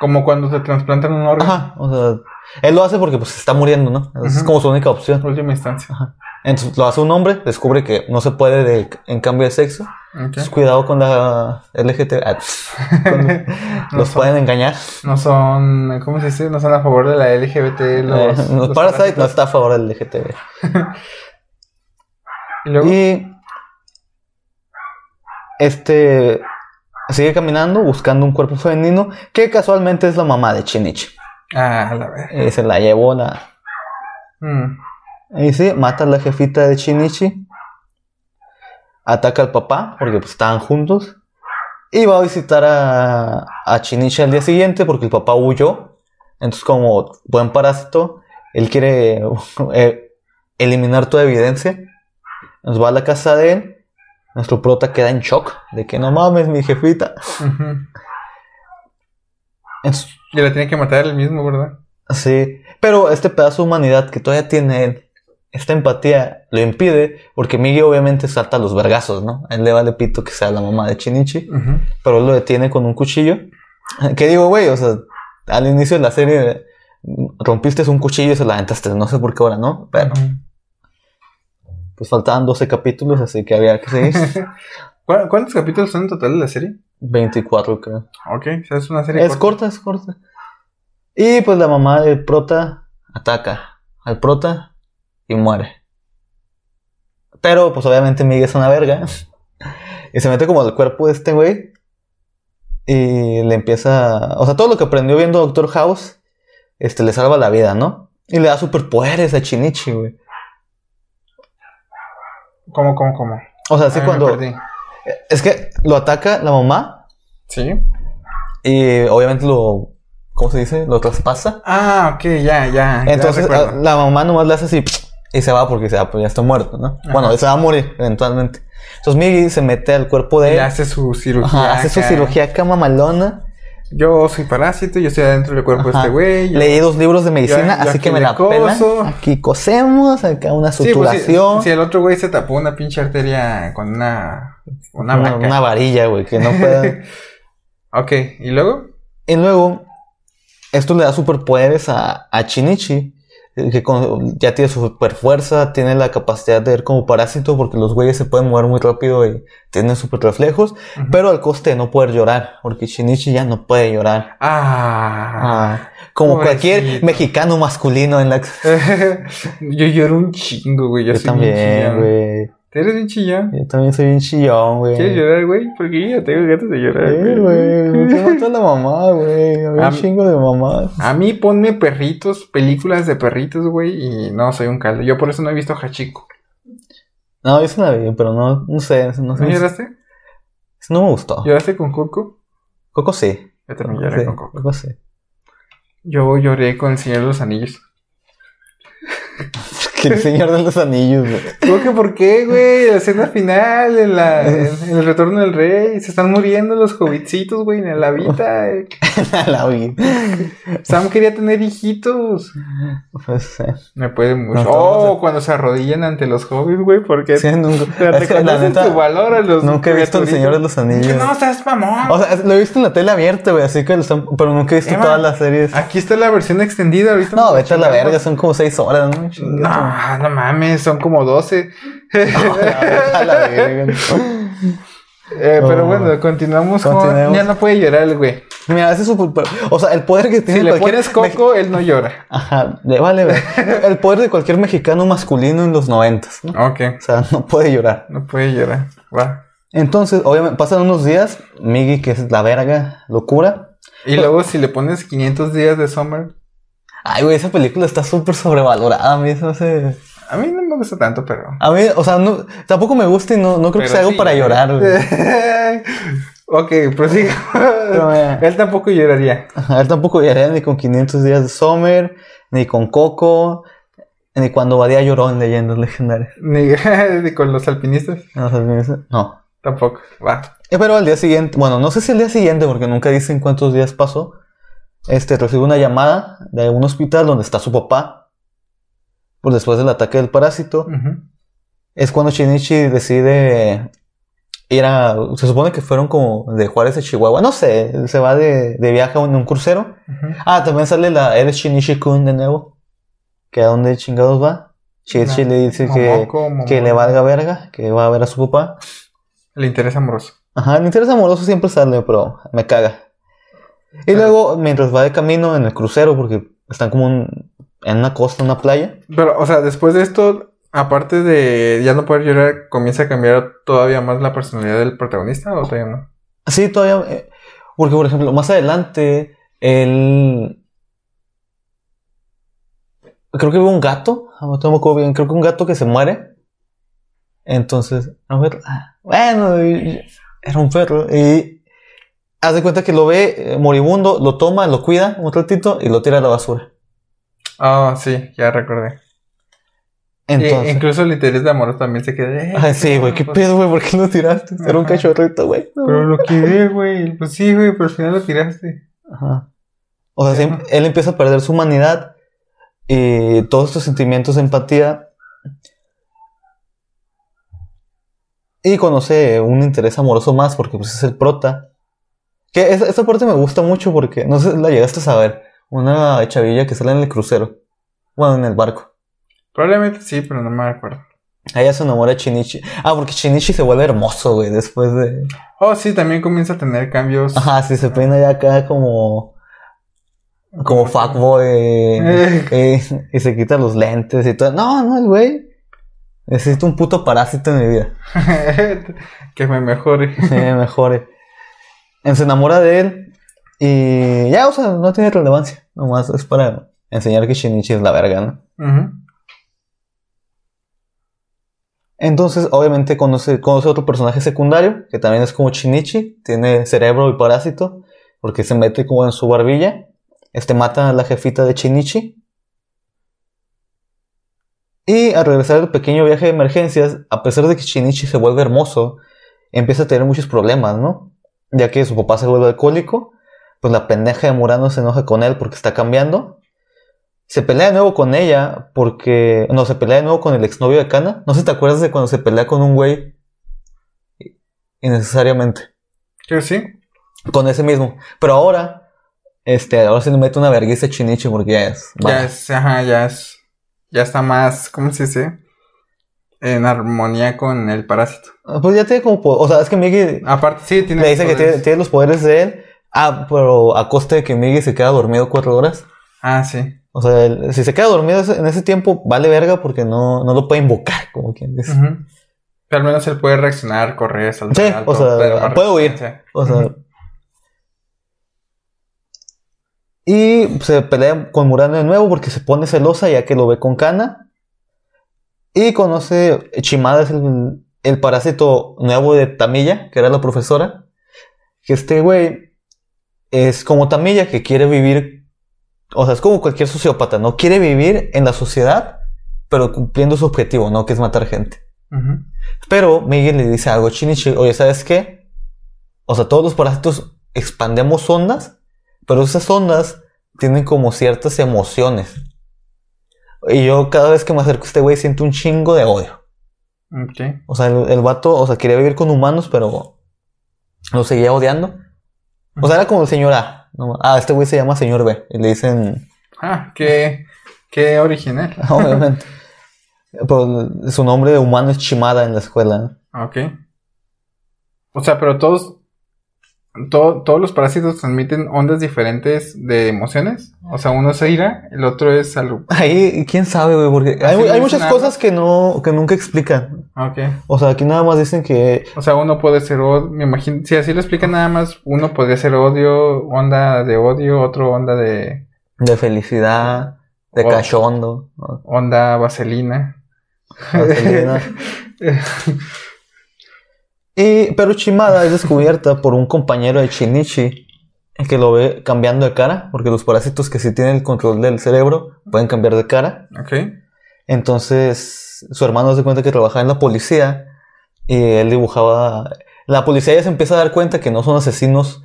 Como cuando te trasplantan un órgano. Ajá, o sea, él lo hace porque pues está muriendo, ¿no? Es como su única opción. Última instancia. Entonces lo hace un hombre, descubre que no se puede de- en cambio de sexo. Entonces cuidado con la LGT. ah, con- No los son- pueden engañar. No son, ¿cómo se dice? No son a favor de la LGBT. Los, Eh, los Parasite no está a favor del LGTB. Y luego, Y este sigue caminando buscando un cuerpo femenino que casualmente es la mamá de Chinichi. Ah, la ver. Y se la llevó la. Mm. Y sí, mata a la jefita de Chinichi. Ataca al papá porque pues, estaban juntos. Y va a visitar a, a Chinichi al día siguiente porque el papá huyó. Entonces, como buen parásito, él quiere eh, eliminar toda evidencia. Nos va a la casa de él. Nuestro prota queda en shock de que no mames, mi jefita. Ujú. Entonces, Y la tiene que matar él mismo, ¿verdad? Sí, pero este pedazo de humanidad que todavía tiene él, esta empatía, lo impide porque Migi obviamente salta a los vergazos, ¿no? A él le vale pito que sea la mamá de Chinichi, pero él lo detiene con un cuchillo. Que digo, güey, o sea, al inicio de la serie rompiste un cuchillo y se la aventaste, no sé por qué ahora, ¿no? Pero pues faltaban 12 capítulos, así que había que seguir. ¿Cu- ¿Cuántos capítulos son en total de la serie? 24, creo. Ok, es una serie Es corta, es corta. Y pues la mamá del prota ataca al prota y muere. Pero pues obviamente Miguel es una verga. Y se mete como al cuerpo de este güey. Y le empieza... O sea, todo lo que aprendió viendo Doctor House, este, le salva la vida, ¿no? Y le da superpoderes a Chinichi, güey. ¿Cómo, cómo, cómo? O sea, así Ah, cuando... Es que lo ataca la mamá ¿Sí? y obviamente lo... ¿Cómo se dice? Lo traspasa. Ah, ok, ya, ya. Entonces la mamá nomás le hace así y se va porque dice, ah, pues ya está muerto, ¿no? Ajá. Bueno, se va a morir eventualmente. Entonces Miggy se mete al cuerpo Y de él, hace su cirugía. ajá, hace su cirugía acá mamalona. Yo soy parásito, yo estoy adentro del cuerpo de este güey. yo- Leí dos libros de medicina, yo así que me la pela. coso. Aquí cosemos, acá una Sí, pues, si, suturación. si el otro güey se tapó una pinche arteria con una. Una, una, una varilla, güey, que no pueda. ok, ¿y luego? y luego, esto le da superpoderes a, a Chinichi. Que con- ya tiene super fuerza, tiene la capacidad de ver como parásito porque los güeyes se pueden mover muy rápido y tienen super reflejos. Pero al coste de no poder llorar, porque Shinichi ya no puede llorar. Ah. Ah, como cualquier mexicano masculino en la... yo lloro un chingo, güey. Yo, Yo soy también, güey. ¿Te eres bien chillón? Yo también soy un chillón, güey. ¿Quieres llorar, güey? Porque yo tengo ganas de llorar, Sí, güey. Me mató la mamá, güey. Había A un chingo de mamás. A mí ponme perritos, películas de perritos, güey, y no soy un caldo. Yo por eso no he visto Hachiko. No, yo sí la vi, pero no, no sé. No, ¿No lloraste? no me gustó. ¿Lloraste con Coco? Coco sí. Yo también lloré sí. con Coco. Coco sí. Yo lloré con El Señor de los Anillos. Que el señor de los anillos, güey. ¿Cómo que por qué, güey? La escena final, en, la, en, en el retorno del rey, se están muriendo los hobbitcitos, güey, en la vida. eh. la. Sam quería tener hijitos. Pues, eh. Me puede mucho. No, oh, cuando se arrodillan ante los hobbits, güey, porque Sí, nunca, es que la neta, su valor a los nunca he visto el señor de los anillos. No, seas mamón. O sea, lo he visto en la tele abierta, güey, así que lo están- pero nunca he visto Emma, todas las series. Aquí está la versión extendida ahorita. No, vete a la verga, son como seis horas, ¿no? No, no mames, son como 12. Vete a la verga. Eh, pero Oh. bueno, continuamos con. Ya no puede llorar el güey. Mira, ese es su O sea, el poder que tiene Si le pones coco, él no llora. Ajá, le vale. El poder de cualquier mexicano masculino en los noventas, ¿no? Ok, O sea, no puede llorar. no puede llorar. Va. Entonces, obviamente, pasan unos días, Miggy, que es la verga, locura. Y luego, si le pones 500 días de Summer. Ay, güey, esa película está súper sobrevalorada, a mí eso hace... A mí no me gusta tanto, pero. A mí, o sea, no, tampoco me gusta y no, no creo que sea algo sí, para llorar, güey. ok, prosiga. Pero, eh, Él tampoco lloraría. Ajá, él tampoco lloraría ni con 500 días de Summer, ni con Coco, ni cuando Badía lloró en Leyendas Legendarias. Ni, ni con los alpinistas. No, o sea, no. Tampoco. Va. Eh, Pero al día siguiente, bueno, no sé si el día siguiente, porque nunca dicen cuántos días pasó. Este recibe una llamada de un hospital donde está su papá. Pues después del ataque del parásito. Es cuando Shinichi decide ir a. Se supone que fueron como de Juárez a Chihuahua. No sé, se va de, de viaje en un crucero. Ah, también sale la. Eres Shinichi Kun de nuevo. Que a dónde chingados va. Shinichi le dice que, Momoko, que le valga verga, que va a ver a su papá. El interés amoroso. Ajá, el interés amoroso siempre sale, pero me caga. Y luego, mientras va de camino en el crucero, porque están como un- en una costa, una playa. Pero, o sea, después de esto, aparte de ya no poder llorar, comienza a cambiar todavía más la personalidad del protagonista o todavía no. Sí, todavía. eh, porque, por ejemplo, más adelante, él. Creo que hubo un gato. ah, No me acuerdo bien. Creo que un gato que se muere. Entonces, a ver. ah, Bueno, era un perro. Y. Haz de cuenta que lo ve eh, moribundo, lo toma, lo cuida un ratito y lo tira a la basura. Ah, sí, ya recordé. Y Entonces. incluso el interés de amor también se queda. eh, Ay, sí, güey, qué pues, pedo, güey, ¿por qué lo tiraste? Era un cachorrito, güey. No. Pero lo quedé, güey. Pues sí, güey, pero al final lo tiraste. Ajá. O sea, sí, él empieza a perder su humanidad y todos estos sentimientos de empatía. Y conoce un interés amoroso más porque pues es el prota. Que esa, esa parte me gusta mucho porque, no sé la llegaste a saber, una chavilla que sale en el crucero. Bueno, en el barco. Probablemente sí, pero no me acuerdo. Ella se enamora de Chinichi. Ah, porque Chinichi se vuelve hermoso, güey, después de... Oh, sí, también comienza a tener cambios. Ajá, sí, se peina ya acá como... Como fuckboy. Eh. eh, y se quita los lentes y todo. No, no, el güey. Necesito un puto parásito en mi vida. que me mejore. Que me mejore. Se enamora de él. Y ya, o sea, no tiene relevancia. Nomás es para enseñar que Shinichi es la verga, ¿no? Entonces, obviamente, conoce, conoce otro personaje secundario, que también es como Shinichi, tiene cerebro y parásito, porque se mete como en su barbilla. Este mata a la jefita de Shinichi. Y al regresar del pequeño viaje de emergencias, a pesar de que Shinichi se vuelve hermoso, empieza a tener muchos problemas, ¿no? Ya que su papá se vuelve alcohólico, pues la pendeja de Murano se enoja con él porque está cambiando. Se pelea de nuevo con ella porque... No, se pelea de nuevo con el exnovio de Kana. No sé si te acuerdas de cuando se pelea con un güey innecesariamente. Que sí. Con ese mismo. Pero ahora, este, ahora se le mete una vergüenza Chinichi porque ya es... Ya es, ajá, ya es. Ya está más, ¿cómo se dice? En armonía con el parásito. Pues ya tiene como... po- O sea, es que Migi Aparte, sí, tiene. le dice que tiene, tiene los poderes de él. Ah, pero a costa de que Migi se queda dormido cuatro horas. Ah, sí. O sea, él- si se queda dormido en ese tiempo, vale verga porque no, no lo puede invocar, como quien dice. Pero al menos él puede reaccionar, correr, saltar. Sí, alto, o sea, puede huir. O sea. Y se pelea con Murano de nuevo porque se pone celosa ya que lo ve con Kana. Y conoce. Chimada es el, el parásito nuevo de Tamilla, que era la profesora. Que este güey es como Tamilla, que quiere vivir. O sea, es como cualquier sociópata, ¿no? Quiere vivir en la sociedad, pero cumpliendo su objetivo, ¿no? Que es matar gente. Pero Miguel le dice algo a Chinichi, oye, ¿sabes qué? O sea, todos los parásitos expandemos ondas, pero esas ondas tienen como ciertas emociones. Y yo cada vez que me acerco a este güey siento un chingo de odio. Ok. O sea, el, el vato, o sea, quería vivir con humanos, pero lo seguía odiando. O sea, era como el señor A. ¿no? Ah, este güey se llama señor B. Y le dicen, Ah, qué, qué original. obviamente. Pero su nombre de humano es Chimada en la escuela. ¿no? Ok. O sea, pero todos. Todo- todos los parásitos transmiten ondas diferentes de emociones. O sea, uno es ira, el otro es algo. Ahí, quién sabe, güey, porque hay, muchas nada. cosas que no, que nunca explican. Ok. O sea, aquí nada más dicen que, O sea, uno puede ser odio. Me imagino. Si así lo explican nada más, uno podría ser odio, onda de odio, otro onda de. de felicidad, de Wow. cachondo. onda vaselina. Vaselina. y, pero Chimada es descubierta por un compañero de Shinichi que lo ve cambiando de cara, porque los parásitos que sí tienen el control del cerebro pueden cambiar de cara. Ok. Entonces, su hermano se cuenta que trabajaba en la policía y él dibujaba. La policía ya se empieza a dar cuenta que no son asesinos,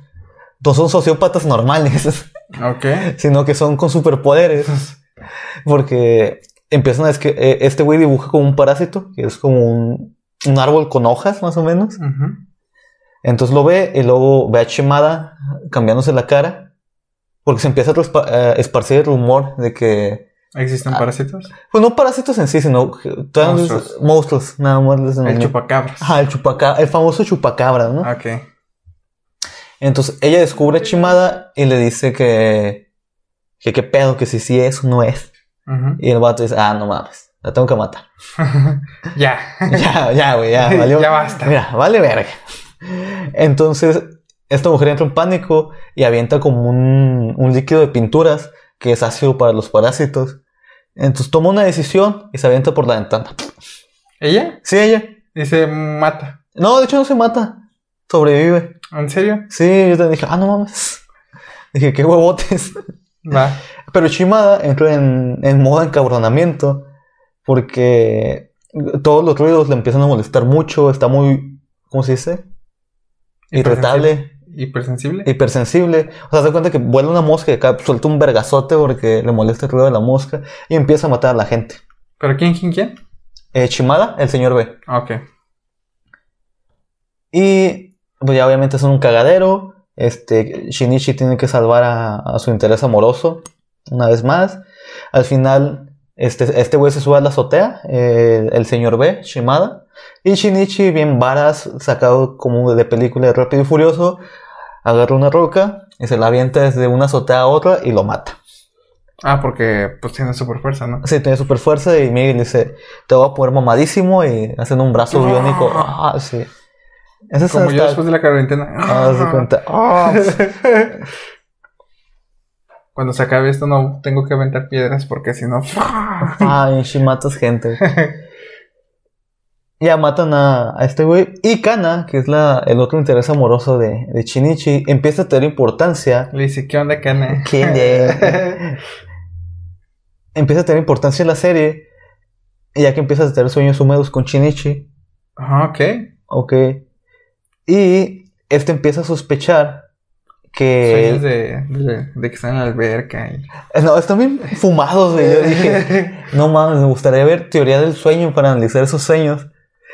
no son sociópatas normales, Ok. sino que son con superpoderes. Porque empiezan a. esque- eh, Este güey dibuja como un parásito, que es como un, un árbol con hojas, más o menos. Entonces lo ve y luego ve a Shimada cambiándose la cara. Porque se empieza a esparcir el rumor de que. ¿Existen parásitos? Pues no parásitos en sí, sino les- Monstruos. monstruos, nada más les El chupacabras. Ajá, el chupacabra, el famoso chupacabra, ¿no? Ok. Entonces ella descubre a Chimada y le dice que. que qué pedo, que si sí es o no es. Y el vato dice, ah, no mames, la tengo que matar. ya. ya, ya, güey, ya, valió. Ya basta. Mira, vale verga. Entonces, esta mujer entra en pánico y avienta como un, un líquido de pinturas que es ácido para los parásitos. Entonces toma una decisión y se avienta por la ventana. ¿Ella? Sí, ella. Y se mata. No, de hecho no se mata. Sobrevive. ¿En serio? Sí, yo te dije, ah, no mames. Dije, qué huevotes. Va. Pero Shimada entra en, en modo encabronamiento porque todos los ruidos le empiezan a molestar mucho. Está muy, ¿cómo se dice? Irritable, ¿Hipersensible? hipersensible. O sea, se da cuenta que vuela una mosca y acá suelta un vergazote porque le molesta el ruido de la mosca y empieza a matar a la gente. ¿Pero quién, quién, quién? Eh, Shimada, el señor B. Ok. Y pues ya obviamente son un cagadero. Este, Shinichi tiene que salvar a, a su interés amoroso una vez más. Al final, este, este güey se sube a la azotea, eh, el señor B, Shimada. Y Shinichi, bien varas, sacado como de película de Rápido y Furioso, agarra una roca y se la avienta desde una azotea a otra y lo mata. Ah, porque pues tiene super fuerza, ¿no? Sí, tiene super fuerza y Miguel dice, te voy a poner mamadísimo y hacen un brazo Ah. biónico. Ah, sí. Ese es Como yo hasta- después de la cuarentena. Ah, de cuenta. Ah, Cuando se acabe esto no tengo que aventar piedras porque si no... Ay, si matas gente. Ya matan a, a este güey. Y Kana, que es la, el otro interés amoroso de, de Shinichi, empieza a tener importancia. Le dice, ¿qué onda, Kana? ¿Qué de- Empieza a tener importancia en la serie. Ya que empiezas a tener sueños húmedos con Shinichi. Ajá, ok. Ok. Y este empieza a sospechar que. Sueños de, de, de que están en la alberca y... No, están bien fumados, güey. Yo dije. No mames, me gustaría ver teoría del sueño para analizar esos sueños.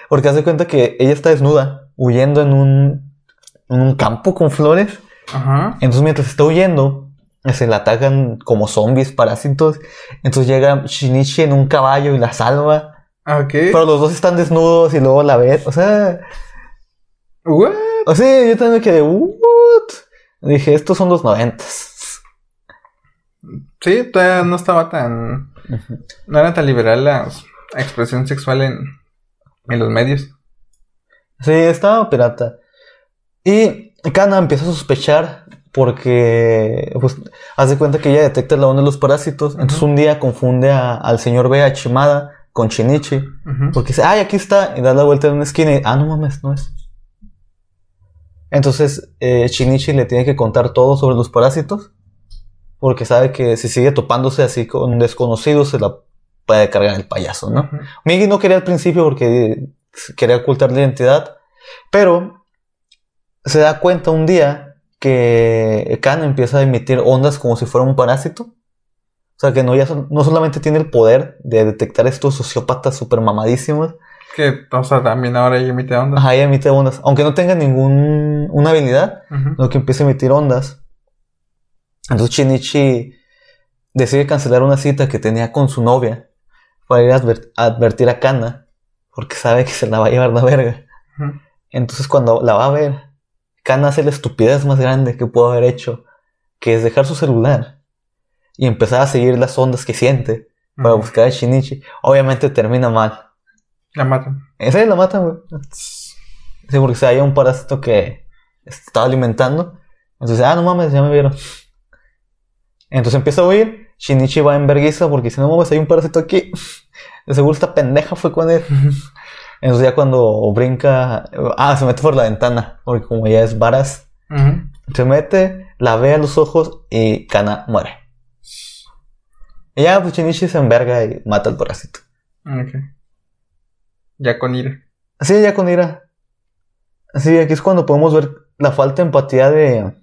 Porque hace cuenta que ella está desnuda, huyendo en un, en un campo con flores. Ajá. Entonces, mientras está huyendo, se la atacan como zombies, parásitos. Entonces llega Shinichi en un caballo y la salva. Ok. Pero los dos están desnudos y luego la ve. O sea, What? o sea, yo también quedé, ¿what? Dije, estos son los noventas. Sí, todavía no estaba tan... No era tan liberal la expresión sexual en, en los medios. Sí, estaba pirata. Y Kana empieza a sospechar porque pues, hace cuenta que ella detecta la onda de los parásitos. Entonces un día confunde a- al señor B, a Shimada, con Shinichi. Porque dice, ay, aquí está. Y da la vuelta en una esquina y, ah, no mames, no es. Entonces eh, Shinichi le tiene que contar todo sobre los parásitos. Porque sabe que si sigue topándose así con desconocidos, se la puede cargar el payaso, ¿no? Ujú. Migi no quería al principio porque quería ocultar la identidad, pero se da cuenta un día que Khan empieza a emitir ondas como si fuera un parásito. O sea que no, ya no solamente tiene el poder de detectar estos sociópatas super mamadísimos, Que, o sea, también ahora ya emite onda. ajá, ella emite ondas, aunque no tenga ninguna habilidad, Ujú. lo que empieza a emitir ondas. Entonces Shinichi decide cancelar una cita que tenía con su novia para ir a, adver- a advertir a Kana porque sabe que se la va a llevar la verga. Ujú. Entonces cuando la va a ver, Kana hace la estupidez más grande que pudo haber hecho, que es dejar su celular y empezar a seguir las ondas que siente para Ujú. buscar a Shinichi. Obviamente termina mal. La matan. Esa la matan, güey. Sí, porque se halla un parásito que estaba alimentando. Entonces, ah, no mames, ya me vieron. Entonces empieza a huir. Shinichi va en vergüenza porque dice, no mames, hay un parásito aquí. De seguro esta pendeja fue con él. Entonces ya cuando brinca, ah, se mete por la ventana, porque como ya es varas, se mete, la ve a los ojos y Kana muere. Y ya pues Shinichi se enverga y mata al parásito. Ok. Ya con ira. Así ya con ira. Así aquí es cuando podemos ver la falta de empatía de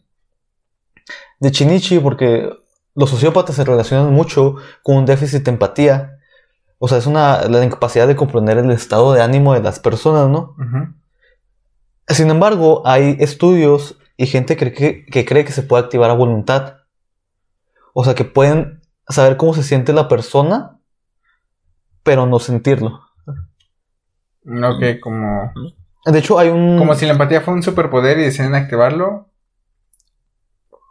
de Shinichi porque los sociópatas se relacionan mucho con un déficit de empatía. O sea, es una la incapacidad de comprender el estado de ánimo de las personas, ¿no? Sin embargo, hay estudios y gente que, que- que cree que se puede activar a voluntad. O sea, que pueden saber cómo se siente la persona, pero no sentirlo. Ok, como... De hecho, hay un... Como si la empatía fuera un superpoder y deciden activarlo.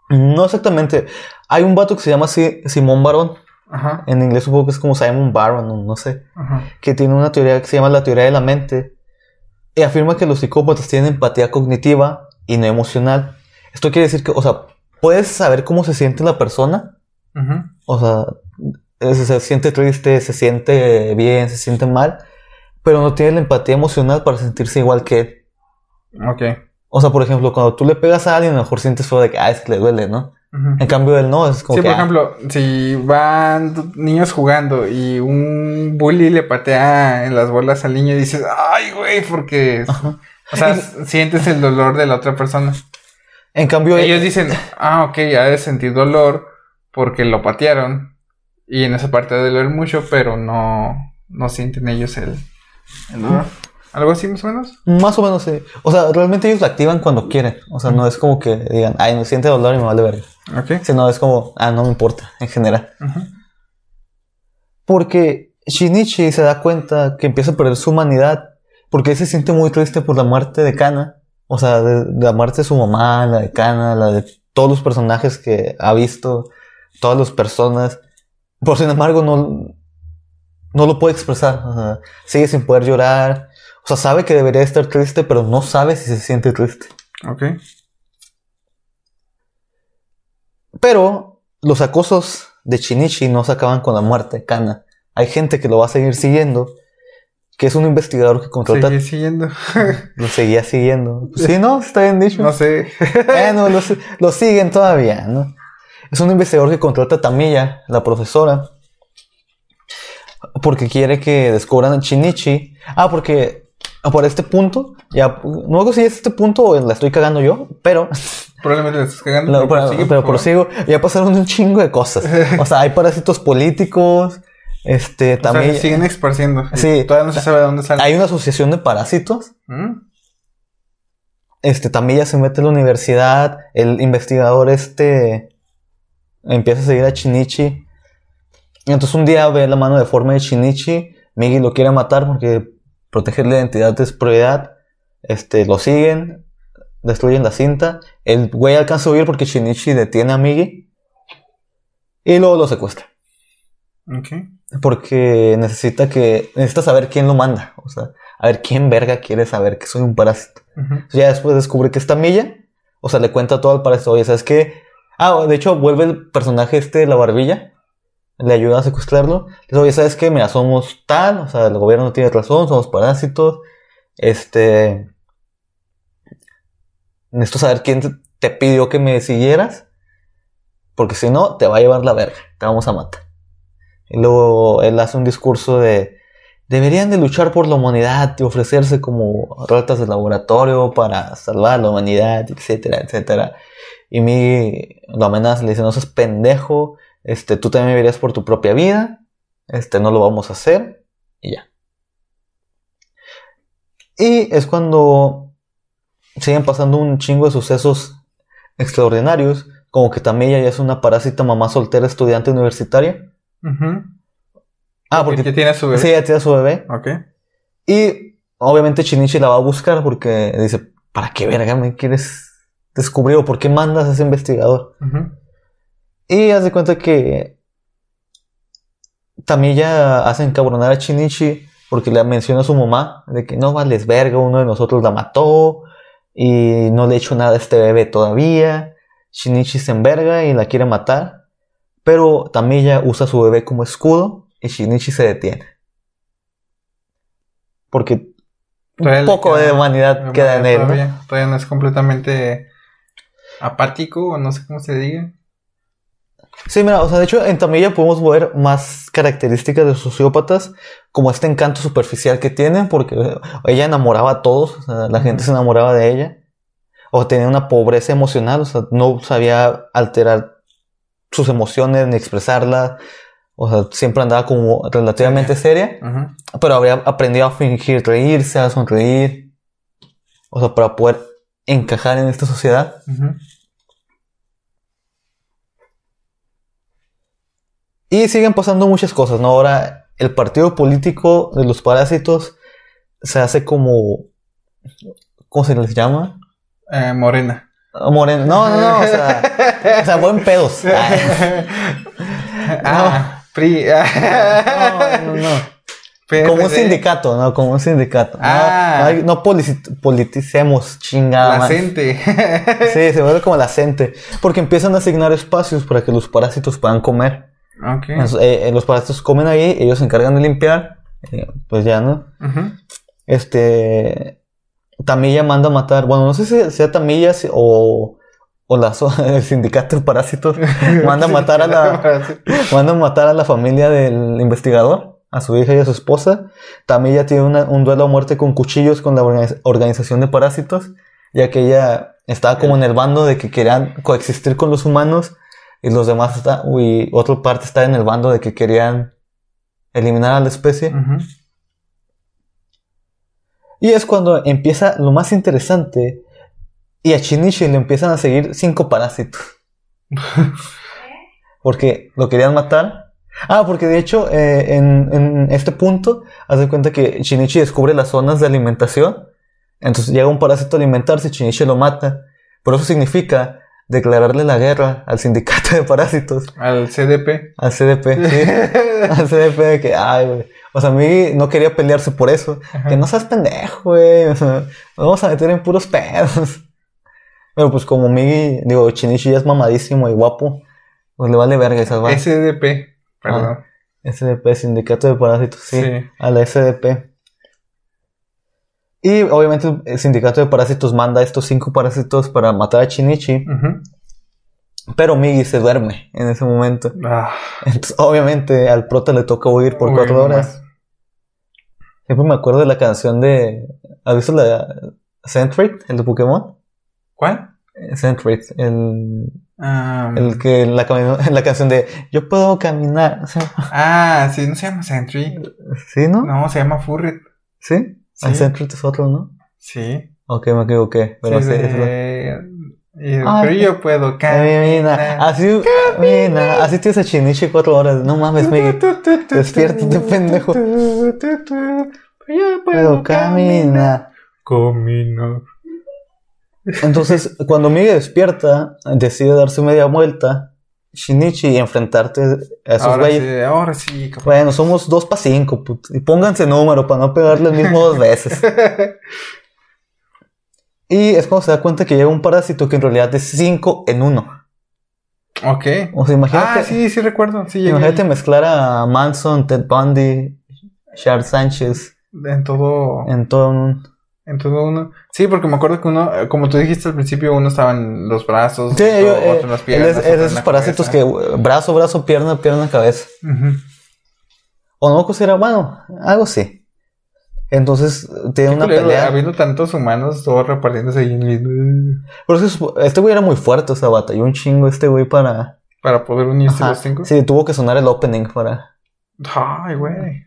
No exactamente. Hay un vato que se llama Si- Simón Barón. Ajá. En inglés supongo que es como Simon Baron, o no sé. Ajá. Que tiene una teoría que se llama la teoría de la mente. Y afirma que los psicópatas tienen empatía cognitiva y no emocional. Esto quiere decir que, o sea, puedes saber cómo se siente la persona. O sea, se, se siente triste, se siente bien, se siente mal. Pero no tiene la empatía emocional para sentirse igual que él. Ok. O sea, por ejemplo, cuando tú le pegas a alguien, a lo mejor sientes feo de que, ah, es que le duele, ¿no? En cambio, él no, es como Sí, que. por ah, ejemplo, si van niños jugando y un bully le patea en las bolas al niño y dices, ay, güey, porque... Ajá. O sea, sientes el dolor de la otra persona. En cambio, Ellos dicen, ah, ok, ha de sentir dolor porque lo patearon. Y en esa parte de doler mucho, pero no, no sienten ellos el, dolor. ¿Algo así más o menos? Más o menos sí. O sea, realmente ellos la activan cuando quieren. O sea, no es como que digan, ay, no siente dolor y me vale verga. Ok. Sino es como, ah, no me importa, en general. Ujú. Porque Shinichi se da cuenta que empieza a perder su humanidad. Porque él se siente muy triste por la muerte de Kana. O sea, de, de la muerte de su mamá, la de Kana, la de todos los personajes que ha visto, todas las personas. Por sin embargo, no, no lo puede expresar. Sigue sin poder llorar. O sea, sabe que debería estar triste, pero no sabe si se siente triste. Ok. Pero los acosos de Shinichi no se acaban con la muerte Kana. Hay gente que lo va a seguir siguiendo, que es un investigador que contrata. Sigue siguiendo. Lo seguía siguiendo. Sí, no, está bien dicho. no sé. Bueno, lo, si- lo siguen todavía, ¿no? Es un investigador que contrata a Tamilla, la profesora, porque quiere que descubran a Shinichi. Ah, porque por este punto, ya, no sé si es este punto o la estoy cagando yo, pero Probablemente le estás cagando. Pero pero, prosigue, pero por prosigo. Ya pasaron un chingo de cosas. O sea, hay parásitos políticos. Este, O sea, también. siguen esparciendo. Sí. Todavía no se sabe de dónde salen. Hay una asociación de parásitos. ¿Mm? Este, también ya se mete a la universidad. El investigador, este. Empieza a seguir a Shinichi. Entonces un día ve la mano deforme de Shinichi. Migi lo quiere matar porque proteger la identidad es prioridad. Este, lo siguen. Destruyen la cinta. El güey alcanza a huir porque Shinichi detiene a Migi. Y luego lo secuestra. Porque necesita que. Necesita saber quién lo manda. O sea, a ver quién verga quiere saber que soy un parásito. Ya después descubre que está Milla. O sea, le cuenta todo al parásito. Oye, ¿sabes qué? Ah, de hecho, vuelve el personaje este de la barbilla. Le ayuda a secuestrarlo. Le dice, oye, ¿sabes qué? Mira, somos tal. O sea, el gobierno tiene razón. Somos parásitos. Este. Necesito saber quién te, te pidió que me siguieras. Porque si no, te va a llevar la verga. Te vamos a matar. Y luego él hace un discurso de deberían de luchar por la humanidad y ofrecerse como ratas de laboratorio para salvar la humanidad, etcétera, etcétera. Y mi lo amenaza, le dice, no seas pendejo, este, tú también vivirías por tu propia vida, este, no lo vamos a hacer, y ya. Y es cuando siguen pasando un chingo de sucesos extraordinarios, como que también ella ya es una parásita mamá soltera estudiante universitaria. Ah, porque ya tiene su bebé. sí, ya tiene a su bebé. Ok. Y obviamente Shinichi la va a buscar porque dice, ¿para qué verga me quieres descubrir o por qué mandas a ese investigador? Y haz de cuenta que Tamilla hace encabronar a Shinichi porque le menciona a su mamá de que no vales verga, uno de nosotros la mató y no le he hecho nada a este bebé todavía. Shinichi se enverga y la quiere matar, pero Tamilla usa a su bebé como escudo y Shinichi se detiene. porque un poco queda- de humanidad queda en él, ¿no? todavía, todavía no es completamente apático o no sé cómo se diga. Sí, mira, o sea, de hecho en Tamilla podemos ver más características de sociópatas, como este encanto superficial que tienen, porque ella enamoraba a todos, o sea, la gente se enamoraba de ella, o tenía una pobreza emocional, o sea, no sabía alterar sus emociones ni expresarlas, o sea, siempre andaba como relativamente seria, pero habría aprendido a fingir reírse, a sonreír, o sea, para poder encajar en esta sociedad. Ujú. Y siguen pasando muchas cosas, ¿no? Ahora el partido político de los parásitos se hace como... ¿Cómo se les llama? Eh, morena. Moreno. No, no, no, o sea, o sea buen pedos. Ah, PRI. no, no, no. Como un sindicato, ¿no? Como un sindicato. No, Ah. no, no politicemos, chingada. La gente. Sí, se vuelve como la gente. Porque empiezan a asignar espacios para que los parásitos puedan comer. Ok. Entonces, eh, eh, los parásitos comen ahí, ellos se encargan de limpiar. eh, pues ya, ¿no? Este. Tamilla manda a matar. Bueno, no sé si sea Tamilla si- o, o la, el sindicato de parásitos. Manda a matar a la. Manda a matar a la familia del investigador, a su hija y a su esposa. Tamilla tiene una- un duelo a muerte con cuchillos con la organiz- organización de parásitos, ya que ella estaba como en el bando de que querían coexistir con los humanos y los demás está, y otra parte está en el bando de que querían eliminar a la especie. Y es cuando empieza lo más interesante y a Shinichi le empiezan a seguir cinco parásitos. porque lo querían matar. Ah, porque de hecho eh, en, en este punto hace cuenta que Shinichi descubre las zonas de alimentación. Entonces llega un parásito a alimentarse y Shinichi lo mata. Pero eso significa declararle la guerra al sindicato de parásitos, Al CDP. al CDP, sí. al CDP de que, ay, güey. O sea, a mí no quería pelearse por eso. Que no seas pendejo, güey. O sea, nos vamos a meter en puros pedos. Pero pues como Migi, digo, Shinichi ya es mamadísimo y guapo, pues le vale verga salvar. SDP. Perdón. SDP, Sindicato de Parásitos, sí. Sí. A la SDP. Y obviamente el Sindicato de Parásitos manda a estos cinco parásitos para matar a Shinichi. Ujú. Pero Migi se duerme en ese momento. Ah, Entonces, obviamente, al prota le toca huir por uy, cuatro horas. Siempre me acuerdo de la canción de. ¿Has visto la Centric, el de Pokémon? ¿Cuál? Eh, Centric, el, Ah, el que la, canción de Yo puedo caminar. Ah, sí, no se llama Sentry. ¿Sí, no? No, se llama Furret. ¿Sí? Sí. Centric es otro, ¿no? Sí. Ok, me equivoqué. Pero sí, sí, es Ay, pero yo puedo Camina. caminar. Así, camina. Así tienes a Chinichi cuatro horas. No mames, Miguel. Despiértate, pendejo. Yo Puedo caminar. Camino. Entonces, cuando Miguel despierta, decide darse media vuelta, Shinichi, y enfrentarte a esos Ahora güeyes. sí, ahora sí, cabrón. Bueno, somos dos para cinco, puto. Y pónganse número para no pegarle el mismo dos veces. Y es cuando se da cuenta que llega un parásito que en realidad es cinco en uno. ok. O sea, imagínate, Ah, sí, sí recuerdo. Sí, imagínate mezclar a Manson, Ted Bundy, Charles Sánchez en todo, en todo un... en todo uno. Sí, porque me acuerdo que uno, eh, como tú dijiste al principio, uno estaba en los brazos, Sí, otro, yo, eh, otro en las piernas. es, es esos la parásitos cabeza. que uh, brazo, brazo, pierna, pierna, cabeza. O no considera, bueno, algo sí. Entonces tiene una culero, pelea. Habiendo tantos humanos todos repartiéndose ahí en- Pero es que su- este güey era muy fuerte, o sea, batalló un chingo este güey para. para poder unirse Ajá. los cinco. Sí, tuvo que sonar el opening para. Ay, güey.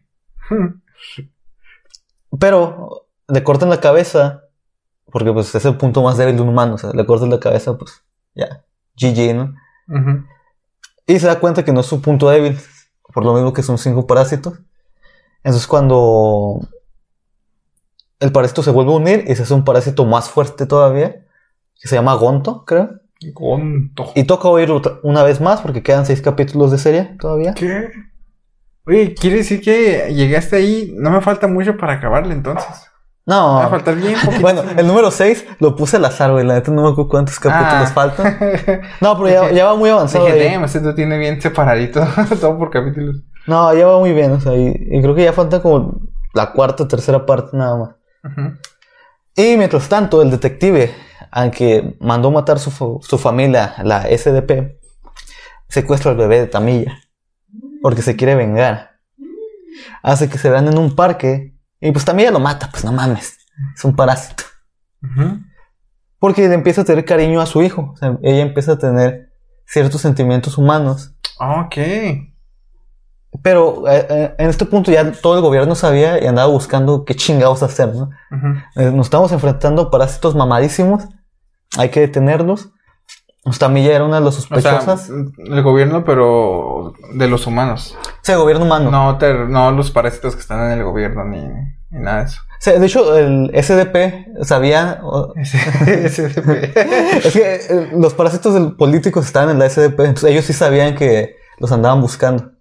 Pero le cortan la cabeza, porque pues es el punto más débil de un humano, o sea, le cortan la cabeza, pues ya, GG, ¿no? Ujú. Y se da cuenta que no es su punto débil, por lo mismo que son cinco parásitos. Entonces cuando el parásito se vuelve a unir y se hace un parásito más fuerte todavía, que se llama Gonto, creo. Gonto. Y toca oír otra- una vez más porque quedan seis capítulos de serie todavía. ¿Qué? Oye, quiere decir que llegué hasta ahí. No me falta mucho para acabarle entonces. Me va a No. faltar bien poquito. Bueno, el número 6 lo puse al azar, güey. La neta no me acuerdo cuántos capítulos Ah. faltan. No, pero ya, va muy avanzado. Dije, este lo tiene bien separadito. todo por capítulos. No, ya va muy bien. O sea, y, y creo que ya faltan como la cuarta o tercera parte nada más. Ujú. Y mientras tanto, el detective, aunque mandó matar su, su familia, la SDP, secuestra al bebé de Tamilla. Porque se quiere vengar. Hace que se vean en un parque. Y pues Tamilla lo mata, pues no mames. Es un parásito. Porque le empieza a tener cariño a su hijo. O sea, ella empieza a tener ciertos sentimientos humanos. Ok. Pero eh, eh, en este punto ya todo el gobierno sabía y andaba buscando qué chingados hacer, ¿no? Eh, nos estamos enfrentando a parásitos mamadísimos. Hay que detenerlos. Ya era una de las O sea, sospechosas. el gobierno, pero de los humanos. Sea, el gobierno humano. No, no los parásitos que están en el gobierno ni, ni nada de eso. O sea, de hecho, el SDP sabía. ese es que eh, los parásitos del- políticos estaban en la SDP. Entonces ellos sí sabían que los andaban buscando.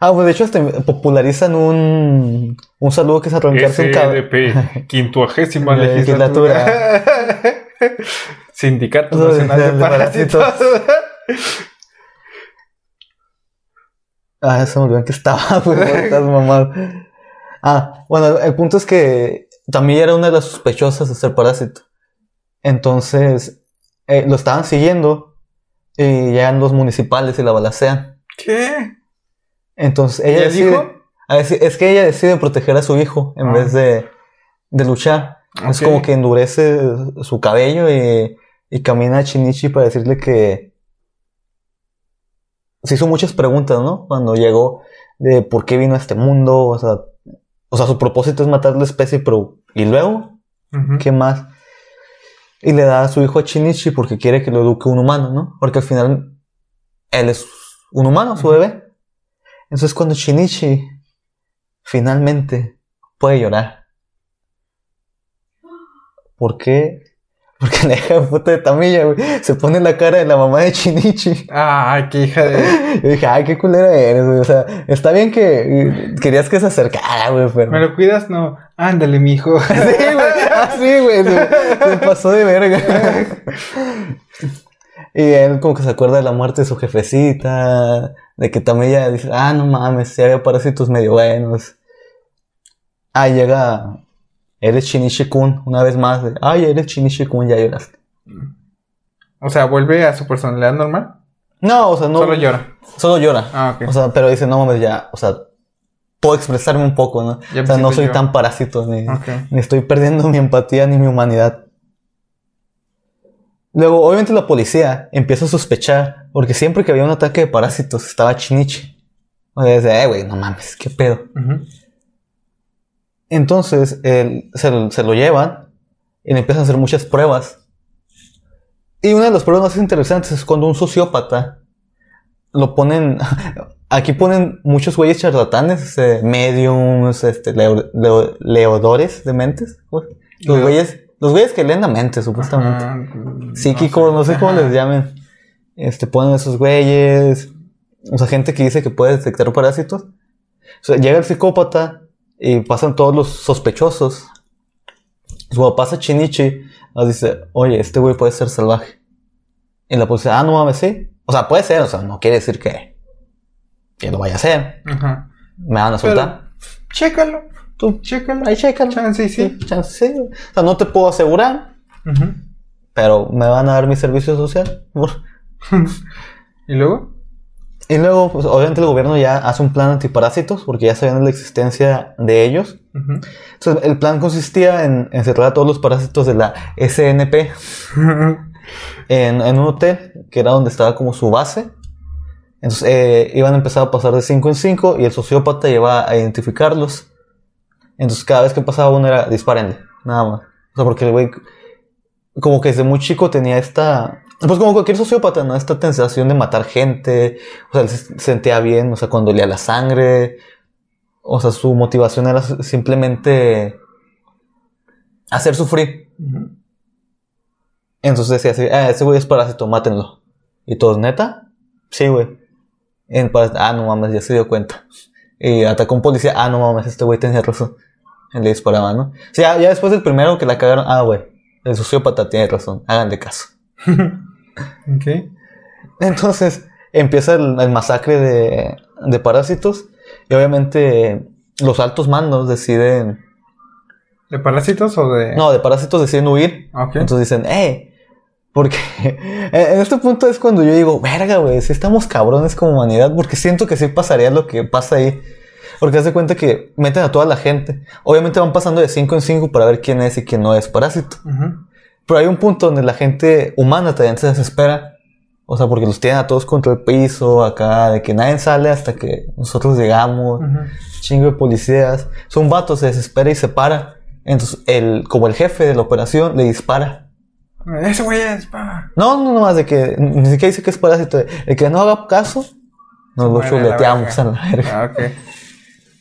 Ah, pues de hecho, hasta popularizan un, un saludo que es arrancarse un. SDP, quintuagésima Legislatura. Sindicato Nacional de, de Parásitos. Ah, se me olvidó que estaba, güey. Ah, bueno, el punto es que también era una de las sospechosas de ser parásito. Entonces, eh, lo estaban siguiendo y llegan los municipales y la balacean. ¿Qué? Entonces, ¿Y ella el decide. hijo? Ah, es, es que ella decide proteger a su hijo en Ah. vez de, de luchar. Es como que endurece su cabello y, y camina a Chinichi para decirle que se hizo muchas preguntas, ¿no? Cuando llegó de por qué vino a este mundo, o sea, o sea, su propósito es matar la especie, pero ¿y luego? ¿Qué más? Y le da a su hijo a Chinichi porque quiere que lo eduque un humano, ¿no? Porque al final él es un humano, su bebé. Entonces cuando Chinichi finalmente puede llorar. ¿Por qué? Porque la hija de puta de Tamilla, güey, se pone en la cara de la mamá de Chinichi. Ah, qué hija de. Yo dije, ay, qué culera eres, güey. O sea, está bien que eh, querías que se acercara, güey, pero... ¿Me lo cuidas? No. Ándale, mijo. Sí, güey. Así, güey. Se, se pasó de verga. y él como que se acuerda de la muerte de su jefecita. De que también ella dice, ah, no mames, sí había parásitos medio buenos. Ah, llega... Eres Shinichi-kun, una vez más. de, Ay, eres Shinichi-kun, ya lloraste. O sea, vuelve a su personalidad normal. No, o sea, no... Solo llora. Solo llora. Ah, ok. O sea, pero dice, no mames, ya, o sea, puedo expresarme un poco, ¿no? Ya o sea, no soy yo. tan parásito, ni, estoy perdiendo mi empatía ni mi humanidad. Luego, obviamente la policía empieza a sospechar, porque siempre que había un ataque de parásitos estaba Chinichi. O sea, dice, eh, güey, no mames, qué pedo. Entonces, él, se, lo- se lo llevan y le empiezan a hacer muchas pruebas. Y una de las pruebas más interesantes es cuando un sociópata lo ponen. Aquí ponen muchos güeyes charlatanes, este, mediums, este, leo- leo- leodores de mentes. Los güeyes, los güeyes que leen la mente, supuestamente. Ah, mm, Psíquicos, no sé, cómo Ajá. les llamen. Este, ponen esos güeyes. O sea, gente que dice que puede detectar parásitos. O sea, llega el psicópata y pasan todos los sospechosos. Su papá pasa Chinichi, nos dice, oye, este güey puede ser salvaje. Y la policía, ah, no mames, sí. O sea, puede ser, o sea, no quiere decir que, que lo vaya a hacer. Ajá. Me van a soltar. Chécalo. Tú, Chécalo. ahí chécalo. Chance y sí. Sí, chance, sí. O sea, no te puedo asegurar, Ujú. pero me van a dar mi servicio social. ¿Y luego? Y luego, pues, obviamente el gobierno ya hace un plan antiparásitos porque ya sabían la existencia de ellos. Ujú. Entonces, el plan consistía en encerrar a todos los parásitos de la SNP en, en un hotel que era donde estaba como su base. Entonces, eh, iban a empezar a pasar de 5 en 5 y el sociópata iba a identificarlos. Entonces, cada vez que pasaba uno era dispárenle, nada más. O sea, porque el güey, como que desde muy chico tenía esta. Pues como cualquier sociópata, ¿no? Esta tentación de matar gente. O sea, él se sentía bien, o sea, cuando olía la sangre. O sea, su motivación era simplemente hacer sufrir. Entonces decía así, ah, ese güey es parásito, mátenlo. Y todos, ¿neta? Sí, güey. Ah, no mames, ya se dio cuenta. Y atacó a un policía, ah, no mames, este güey tenía razón. Y le disparaba, ¿no? O sea, ya, ya después del primero que la cagaron, ah, güey, el sociópata tiene razón, háganle caso. Ok. Entonces empieza el, el masacre de, de parásitos. Y obviamente los altos mandos deciden... ¿De parásitos o de.? No, de parásitos deciden huir. Ok. Entonces dicen, eh, porque en este punto es cuando yo digo, verga, güey, si estamos cabrones como humanidad, porque siento que sí pasaría lo que pasa ahí. Porque haz de cuenta que meten a toda la gente. Obviamente van pasando de 5 en 5 para ver quién es y quién no es parásito. Ujú. Pero hay un punto donde la gente humana también se desespera. O sea, porque los tienen a todos contra el piso, acá, de que nadie sale hasta que nosotros llegamos. Ujú. Chingo de policías. Son vatos, se desespera y se para. Entonces, el, como el jefe de la operación le dispara. Ese güey es. pa. No, no, no más de que ni siquiera dice que es parásito. El que no haga caso, nos lo chuleteamos a la verga. Ah, ok.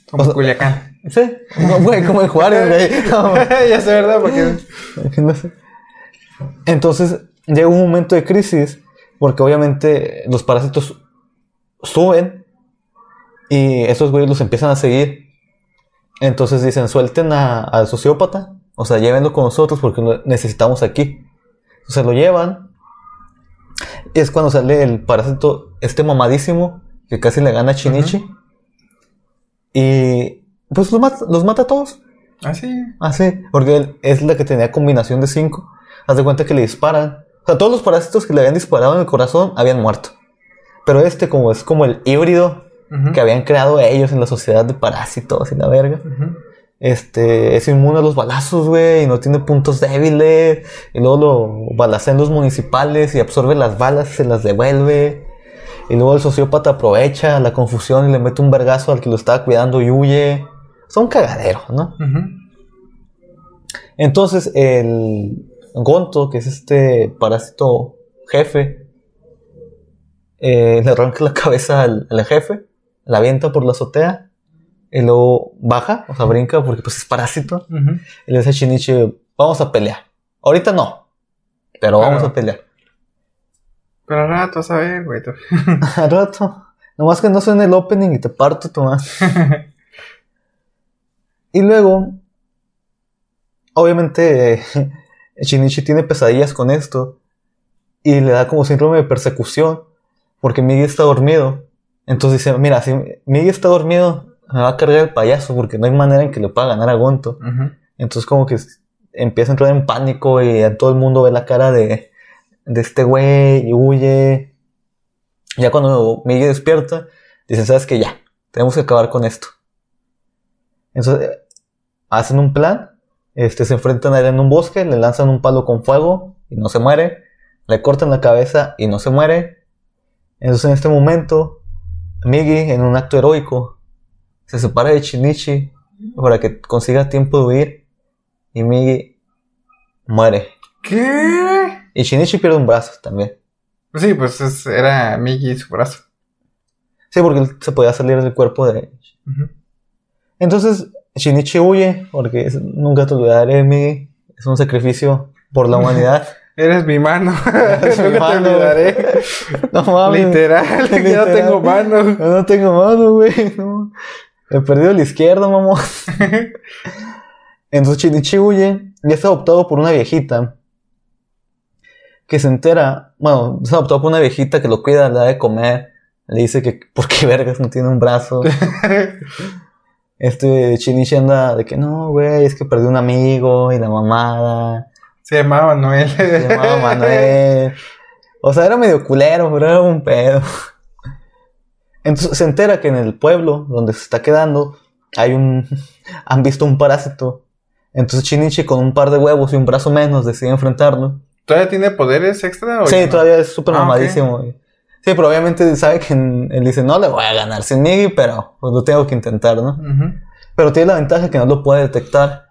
Como O sea- Culiacán. Sí, no, güey, como en Juárez, güey. No, ya sé, ¿verdad? Porque. no sé. Entonces, llega un momento de crisis, porque obviamente los parásitos suben y esos güeyes los empiezan a seguir. Entonces dicen, suelten a- al sociópata, o sea, llévenlo con nosotros porque lo necesitamos aquí. Entonces lo llevan. Y es cuando sale el parásito, este mamadísimo, que casi le gana a Chinichi. Y pues los mata, los mata a todos. Ah, sí. Ah, porque él es la que tenía combinación de 5. Haz de cuenta que le disparan. O sea, todos los parásitos que le habían disparado en el corazón habían muerto. Pero este, como es como el híbrido que habían creado ellos en la sociedad de parásitos y la verga, este, es inmune a los balazos, güey, y no tiene puntos débiles. Y luego lo balacean los municipales y absorbe las balas y se las devuelve. Y luego el sociópata aprovecha la confusión y le mete un vergazo al que lo estaba cuidando y huye. Son un cagadero, ¿no? Entonces, el Gonto, que es este parásito jefe, eh, le arranca la cabeza al, al jefe, la avienta por la azotea, y luego baja, o sea, brinca porque pues es parásito, y le dice a Shinichi, vamos a pelear. Ahorita no, pero vamos a pelear. Pero al rato, a ver, güey. Al rato, nomás que no suene el opening y te parto, Tomás. Y luego, obviamente, eh, Shinichi tiene pesadillas con esto y le da como síndrome de persecución porque Migi está dormido. Entonces dice, mira, si Migi está dormido, me va a cargar el payaso porque no hay manera en que le pueda ganar a Gonto. Ujú. Entonces como que empieza a entrar en pánico y a todo el mundo ve la cara de, de este güey y huye. Ya cuando Miguel despierta, dice, ¿sabes qué? Ya, tenemos que acabar con esto. Entonces eh, hacen un plan, este, se enfrentan a él en un bosque, le lanzan un palo con fuego y no se muere, le cortan la cabeza y no se muere. Entonces en este momento, Migi, en un acto heroico, se separa de Shinichi para que consiga tiempo de huir y Migi muere. ¿Qué? Y Shinichi pierde un brazo también. Pues sí, pues es- era Migi y su brazo. Sí, porque él se podía salir del cuerpo de... Entonces Shinichi huye porque es- nunca te olvidaré, Migi. Es un sacrificio por la humanidad. Eres mi mano. Eres mi Nunca te mano. olvidaré. no mames. Literal, ya no tengo mano. Yo no tengo mano, güey. No. He perdido la izquierda, mamón. Entonces Shinichi huye y es adoptado por una viejita que se entera, bueno, es adoptado por una viejita que lo cuida, le da de comer, le dice que por qué vergas no tiene un brazo. Este Shinichi anda de que no, güey, es que perdí un amigo y la mamada. Se llamaba Manuel. Se llamaba Manuel. O sea, era medio culero, pero era un pedo. Entonces se entera que en el pueblo donde se está quedando hay un. han visto un parásito. Entonces Shinichi con un par de huevos y un brazo menos decide enfrentarlo. ¿Todavía tiene poderes extra? o Sí, no? todavía es súper Ah, mamadísimo. güey. Sí, pero obviamente sabe que él dice, no le voy a ganar sin Migi, pero pues lo tengo que intentar, ¿no? Pero tiene la ventaja que no lo puede detectar.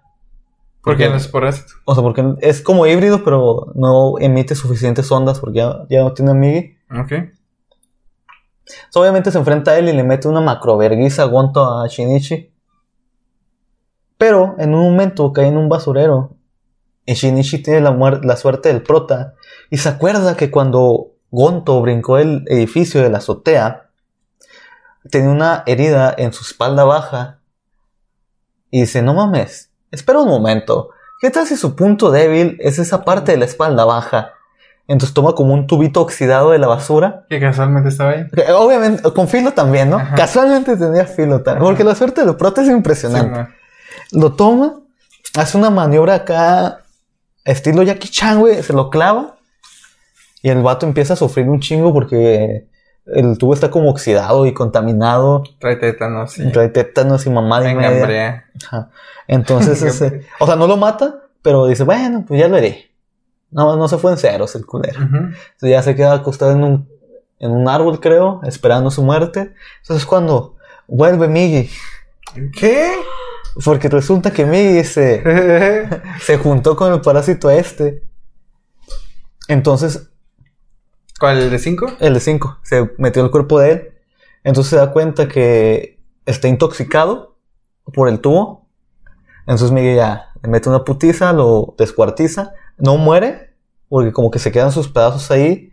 Porque no es parásito. O sea, porque es como híbrido, pero no emite suficientes ondas porque ya, ya no tiene Migi. Ok. So, obviamente se enfrenta a él y le mete una macroverguiza a Gonto a Shinichi. Pero en un momento cae en un basurero. Y Shinichi tiene la, la suerte del prota. Y se acuerda que cuando Gonto brincó el edificio de la azotea, tenía una herida en su espalda baja. Y dice, no mames, espera un momento. ¿Qué tal si su punto débil es esa parte de la espalda baja? Entonces toma como un tubito oxidado de la basura. Que casualmente estaba ahí. Obviamente, con filo también, ¿no? Ajá. Casualmente tenía filo también. Porque la suerte de prota es impresionante. Sí, Lo toma, hace una maniobra acá, estilo Jackie Chan, güey, se lo clava. Y el vato empieza a sufrir un chingo porque el tubo está como oxidado y contaminado. Trae tétanos, sí. Trae tétanos y y Venga, media. Ajá. Entonces, ese- o sea, no lo mata, pero dice, bueno, pues ya lo haré. No, no se fue en ceros el culero. Entonces ya se queda acostado en un, en un árbol, creo, esperando su muerte. Entonces cuando vuelve Miggy, ¿Qué? porque resulta que Miggy se, se juntó con el parásito este. Entonces, ¿Cuál? ¿El de 5? el de 5 se metió al cuerpo de él. Entonces se da cuenta que está intoxicado por el tubo. Entonces Miguel ya le mete una putiza, lo descuartiza. No muere, porque como que se quedan sus pedazos ahí.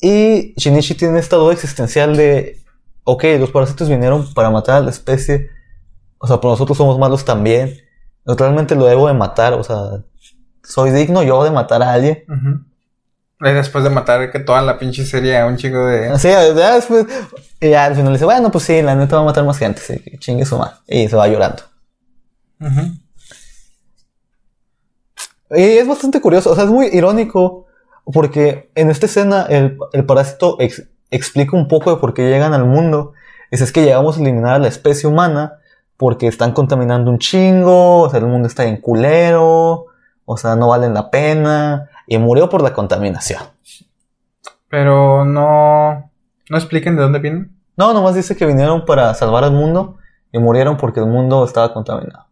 Y Shinichi tiene esta duda existencial de, ok, los parásitos vinieron para matar a la especie. O sea, pero nosotros somos malos también. Realmente lo debo de matar, o sea, soy digno yo de matar a alguien. Y después de matar que toda la pinche serie a un chico de... Así, ya después, y ya al final dice, bueno, pues sí, la neta va a matar más gente, sí, chingue su madre. Y se va llorando. Y es bastante curioso, o sea, es muy irónico, porque en esta escena el, el parásito ex- explica un poco de por qué llegan al mundo. Es que llegamos a eliminar a la especie humana porque están contaminando un chingo, o sea, el mundo está en culero, o sea, no valen la pena, y murió por la contaminación. Pero no... ¿No expliquen de dónde vienen? No, nomás dice que vinieron para salvar al mundo y murieron porque el mundo estaba contaminado.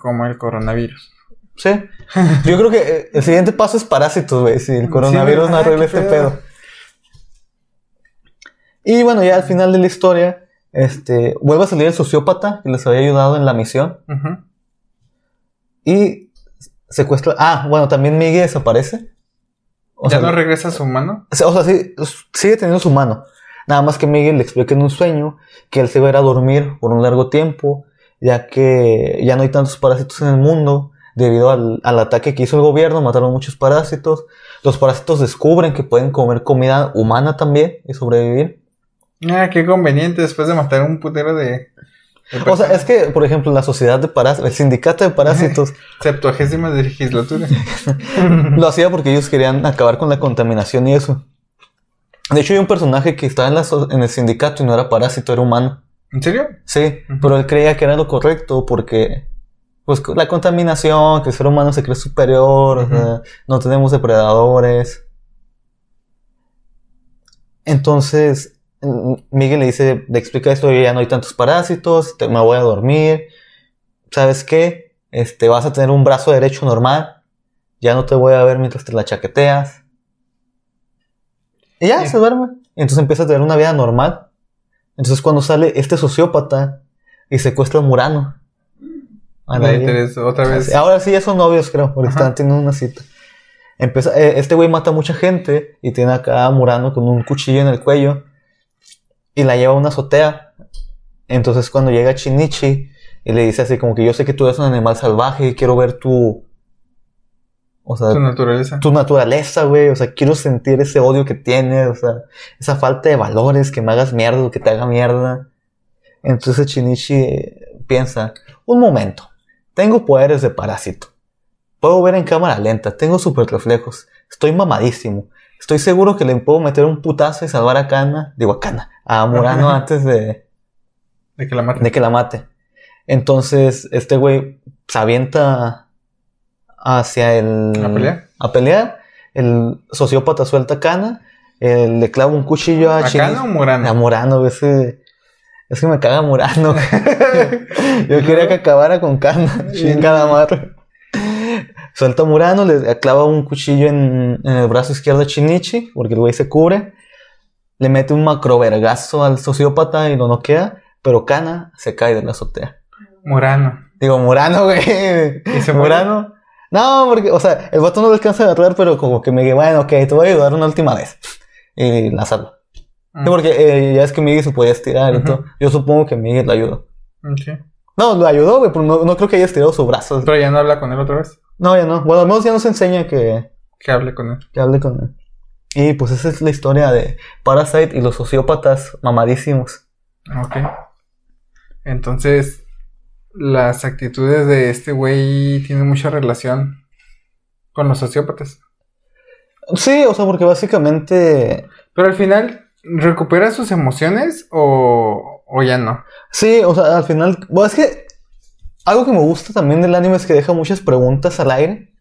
Como el coronavirus. Sí. Yo creo que eh, el siguiente paso es parásitos, güey. Si el coronavirus no ¿verdad? arregla Qué este pedo. Y bueno, ya al final de la historia, este, vuelve a salir el sociópata que les había ayudado en la misión Ujú. y secuestra. Ah, bueno, también Miguel desaparece. O ¿Ya sea, no regresa a su mano? o sea, o sea, sí, sigue teniendo su mano. Nada más que Miguel le explica en un sueño que él se va a ir a dormir por un largo tiempo, ya que ya no hay tantos parásitos en el mundo debido al, al ataque que hizo el gobierno, mataron muchos parásitos. Los parásitos descubren que pueden comer comida humana también y sobrevivir. Ah, qué conveniente después de matar un putero de... de O sea, es que, por ejemplo, la sociedad de parásitos, el sindicato de parásitos, Septuagésima legislatura. lo hacía porque ellos querían acabar con la contaminación y eso. De hecho, hay un personaje que estaba en, la so- en el sindicato y no era parásito, era humano. ¿En serio? Sí, pero él creía que era lo correcto porque, pues, la contaminación, que el ser humano se cree superior, o sea, no tenemos depredadores. Entonces, Miguel le dice, le explica esto, ya no hay tantos parásitos, te- me voy a dormir. ¿Sabes qué? Este, vas a tener un brazo derecho normal, ya no te voy a ver mientras te la chaqueteas. Y ya, Sí. se duerme. Entonces empieza a tener una vida normal. Entonces cuando sale este sociópata y secuestra a Murano. A la Me hija. interesa. Otra vez. Ahora sí ya son novios, creo, porque Ajá. están teniendo una cita. Empieza, eh, este güey mata a mucha gente y tiene acá a Murano con un cuchillo en el cuello y la lleva a una azotea. Entonces cuando llega Chinichi y le dice así como que yo sé que tú eres un animal salvaje y quiero ver tu... O sea, Tu naturaleza. tu naturaleza, güey. O sea, quiero sentir ese odio que tienes, o sea, esa falta de valores, que me hagas mierda o que te haga mierda. Entonces Chinichi piensa, un momento, tengo poderes de parásito. Puedo ver en cámara lenta, tengo super reflejos, estoy mamadísimo. Estoy seguro que le puedo meter un putazo y salvar a Kana, digo a Kana, a Murano antes de, De que la maten. de que la mate. Entonces, este güey se avienta hacia el... ¿A pelear? A pelear. El sociópata suelta a Kana. él le clava un cuchillo a ¿A Kana o Murano? A Murano, ese- Es que me caga Murano. Yo quería que acabara con Kana. Chingada madre. Suelta a Murano, le clava un cuchillo en, en el brazo izquierdo a Chinichi, porque el güey se cubre. Le mete un macrovergazo al sociópata y lo noquea, pero Kana se cae de la azotea. Murano. Digo, Murano, güey. ¿Y se muere? Murano. No, porque, o sea, el vato no lo alcanza a agarrar, pero como que me dice, bueno, ok, te voy a ayudar una última vez. Y la salva. Mm. Sí, porque eh, ya es que Miguel se podía estirar y todo. Yo supongo que Miguel lo ayudó. Ok. No, lo ayudó, güey, pero no, no creo que haya estirado su brazo. Pero ya no habla con él otra vez. No, ya no. Bueno, al menos ya nos enseña que, Que hable con él. que hable con él. Y pues esa es la historia de Parasite y los sociópatas mamadísimos. Ok. Entonces, las actitudes de este güey tienen mucha relación con los sociópatas. Sí, o sea, porque básicamente... Pero al final, ¿recupera sus emociones o, o ya no? Sí, o sea, al final... Bueno, es que algo que me gusta también del anime es que deja muchas preguntas al aire.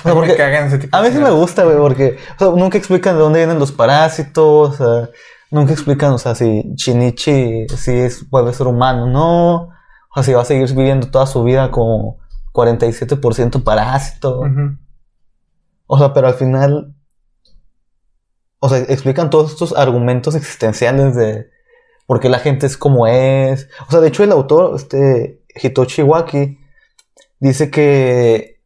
O sea, porque- me cagan ese tipo A mí sí me gusta, güey, porque o sea, nunca explican de dónde vienen los parásitos, o sea, nunca explican, o sea, si Shinichi si es, a ser humano, no, o sea, si va a seguir viviendo toda su vida como 47% parásito, Ujú. o sea, pero al final, o sea, explican todos estos argumentos existenciales de por qué la gente es como es, o sea, de hecho el autor, este, Hitoshi Waki, dice que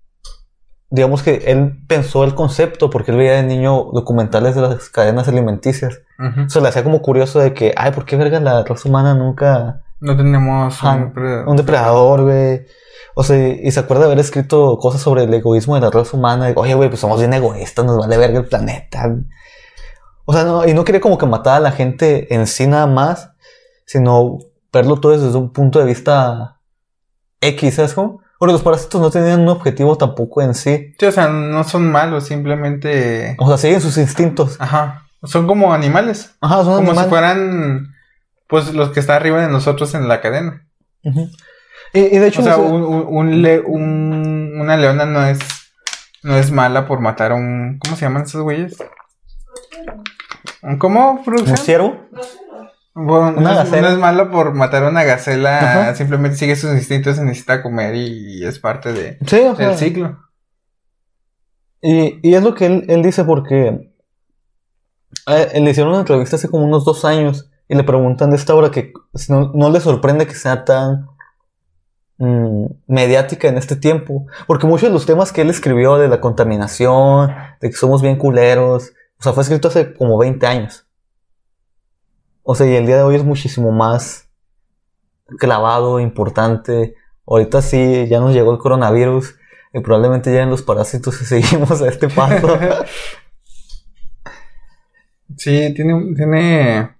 digamos que él pensó el concepto porque él veía de niño documentales de las cadenas alimenticias. Ujú. Se le hacía como curioso de que, ay, ¿por qué verga la raza humana nunca No tenemos un, pre- un depredador, güey? O sea, y se acuerda de haber escrito cosas sobre el egoísmo de la raza humana. Oye, güey, pues somos bien egoístas, nos vale verga el planeta. O sea, no, y no quería como que matar a la gente en sí nada más, sino verlo todo desde un punto de vista X, ¿sabes cómo? Porque los parásitos no tenían un objetivo tampoco en sí. Sí, o sea, no son malos, simplemente... O sea, siguen sus instintos. Aja. Son como animales. Ajá, son Como si fueran, pues, los que están arriba de nosotros en la cadena. Ujú. y, y de hecho, O sea, no sé- un, un- un le- un- una leona no es, no es mala por matar a un... ¿Cómo se llaman esos güeyes? ¿Un- ¿Cómo, un producción? ciervo. Bueno, no, Una es, gacela. no es mala por matar a una gacela, Ajá. simplemente sigue sus instintos, se necesita comer y, es parte de, Sí, o sea. del ciclo. Y, y es lo que él, él dice porque eh, le hicieron una entrevista hace como unos dos años y le preguntan de esta obra que no, no le sorprende que sea tan mm, mediática en este tiempo. Porque muchos de los temas que él escribió de la contaminación, de que somos bien culeros, o sea, fue escrito hace como 20 años. O sea, y el día de hoy es muchísimo más clavado, importante. Ahorita sí, ya nos llegó el coronavirus y probablemente lleguen los parásitos y seguimos a este paso. Sí, tiene, tiene,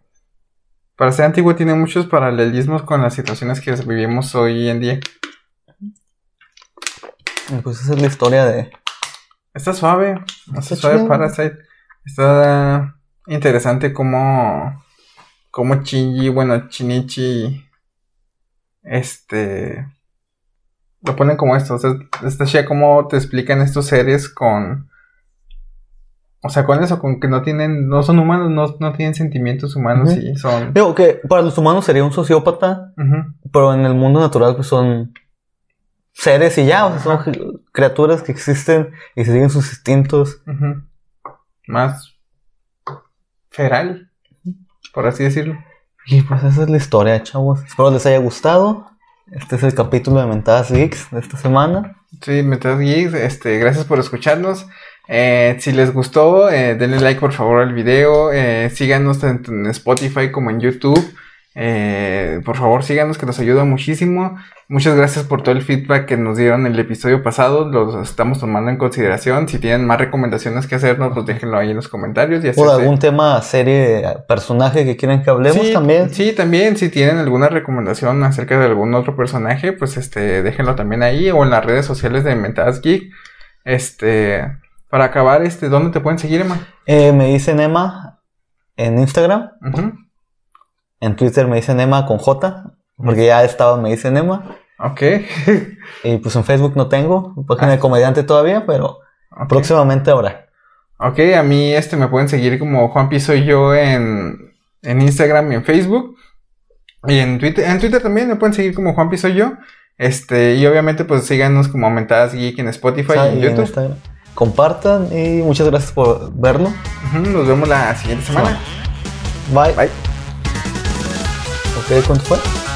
para ser antiguo tiene muchos paralelismos con las situaciones que vivimos hoy en día. Pues esa es la historia de... Está suave, está Está suave. Parasite. Está interesante cómo, cómo Shinji, bueno, Chinichi, este, lo ponen como esto. O sea, está chida cómo te explican estos seres con, o sea, con eso, con que no tienen, no son humanos, no, no tienen sentimientos humanos y son... Digo que para los humanos sería un sociópata, pero en el mundo natural pues son seres y ya, o sea, son criaturas que existen y se siguen sus instintos. Más feral, por así decirlo. Y pues esa es la historia, chavos. Espero les haya gustado. Este es el capítulo de Mentadas Geeks de esta semana. Sí, Metal Geeks, este, gracias por escucharnos. Eh, si les gustó, eh, denle like por favor al video. Eh, síganos tanto en Spotify como en YouTube. Eh, por favor, síganos que nos ayuda muchísimo. Muchas gracias por todo el feedback que nos dieron en el episodio pasado. Los estamos tomando en consideración. Si tienen más recomendaciones que hacernos, pues déjenlo ahí en los comentarios. Y O algún tema, serie, personaje que quieran que hablemos sí, también. Sí, también, si tienen alguna recomendación acerca de algún otro personaje, pues este, déjenlo también ahí o en las redes sociales de Mentadas Geek. Este, para acabar, este, ¿dónde te pueden seguir, Emma? Eh, me dicen Emma en Instagram. Ujú. En Twitter me dicen Emma con J. Porque ya estaba, me dicen Emma. Ok. Y pues en Facebook no tengo. Página Ah. de comediante todavía, pero próximamente ahora. Ok, a mí este me pueden seguir como Juanpi soy yo en, en Instagram y en Facebook. Y en Twitter, en Twitter también me pueden seguir como Juanpi soy yo. Este, y obviamente pues síganos como Mentadas Geek en Spotify Ah, y en y YouTube. Instagram. Compartan y muchas gracias por verlo. Nos vemos la siguiente semana. Bye. Bye. Ok, ¿cuánto fue?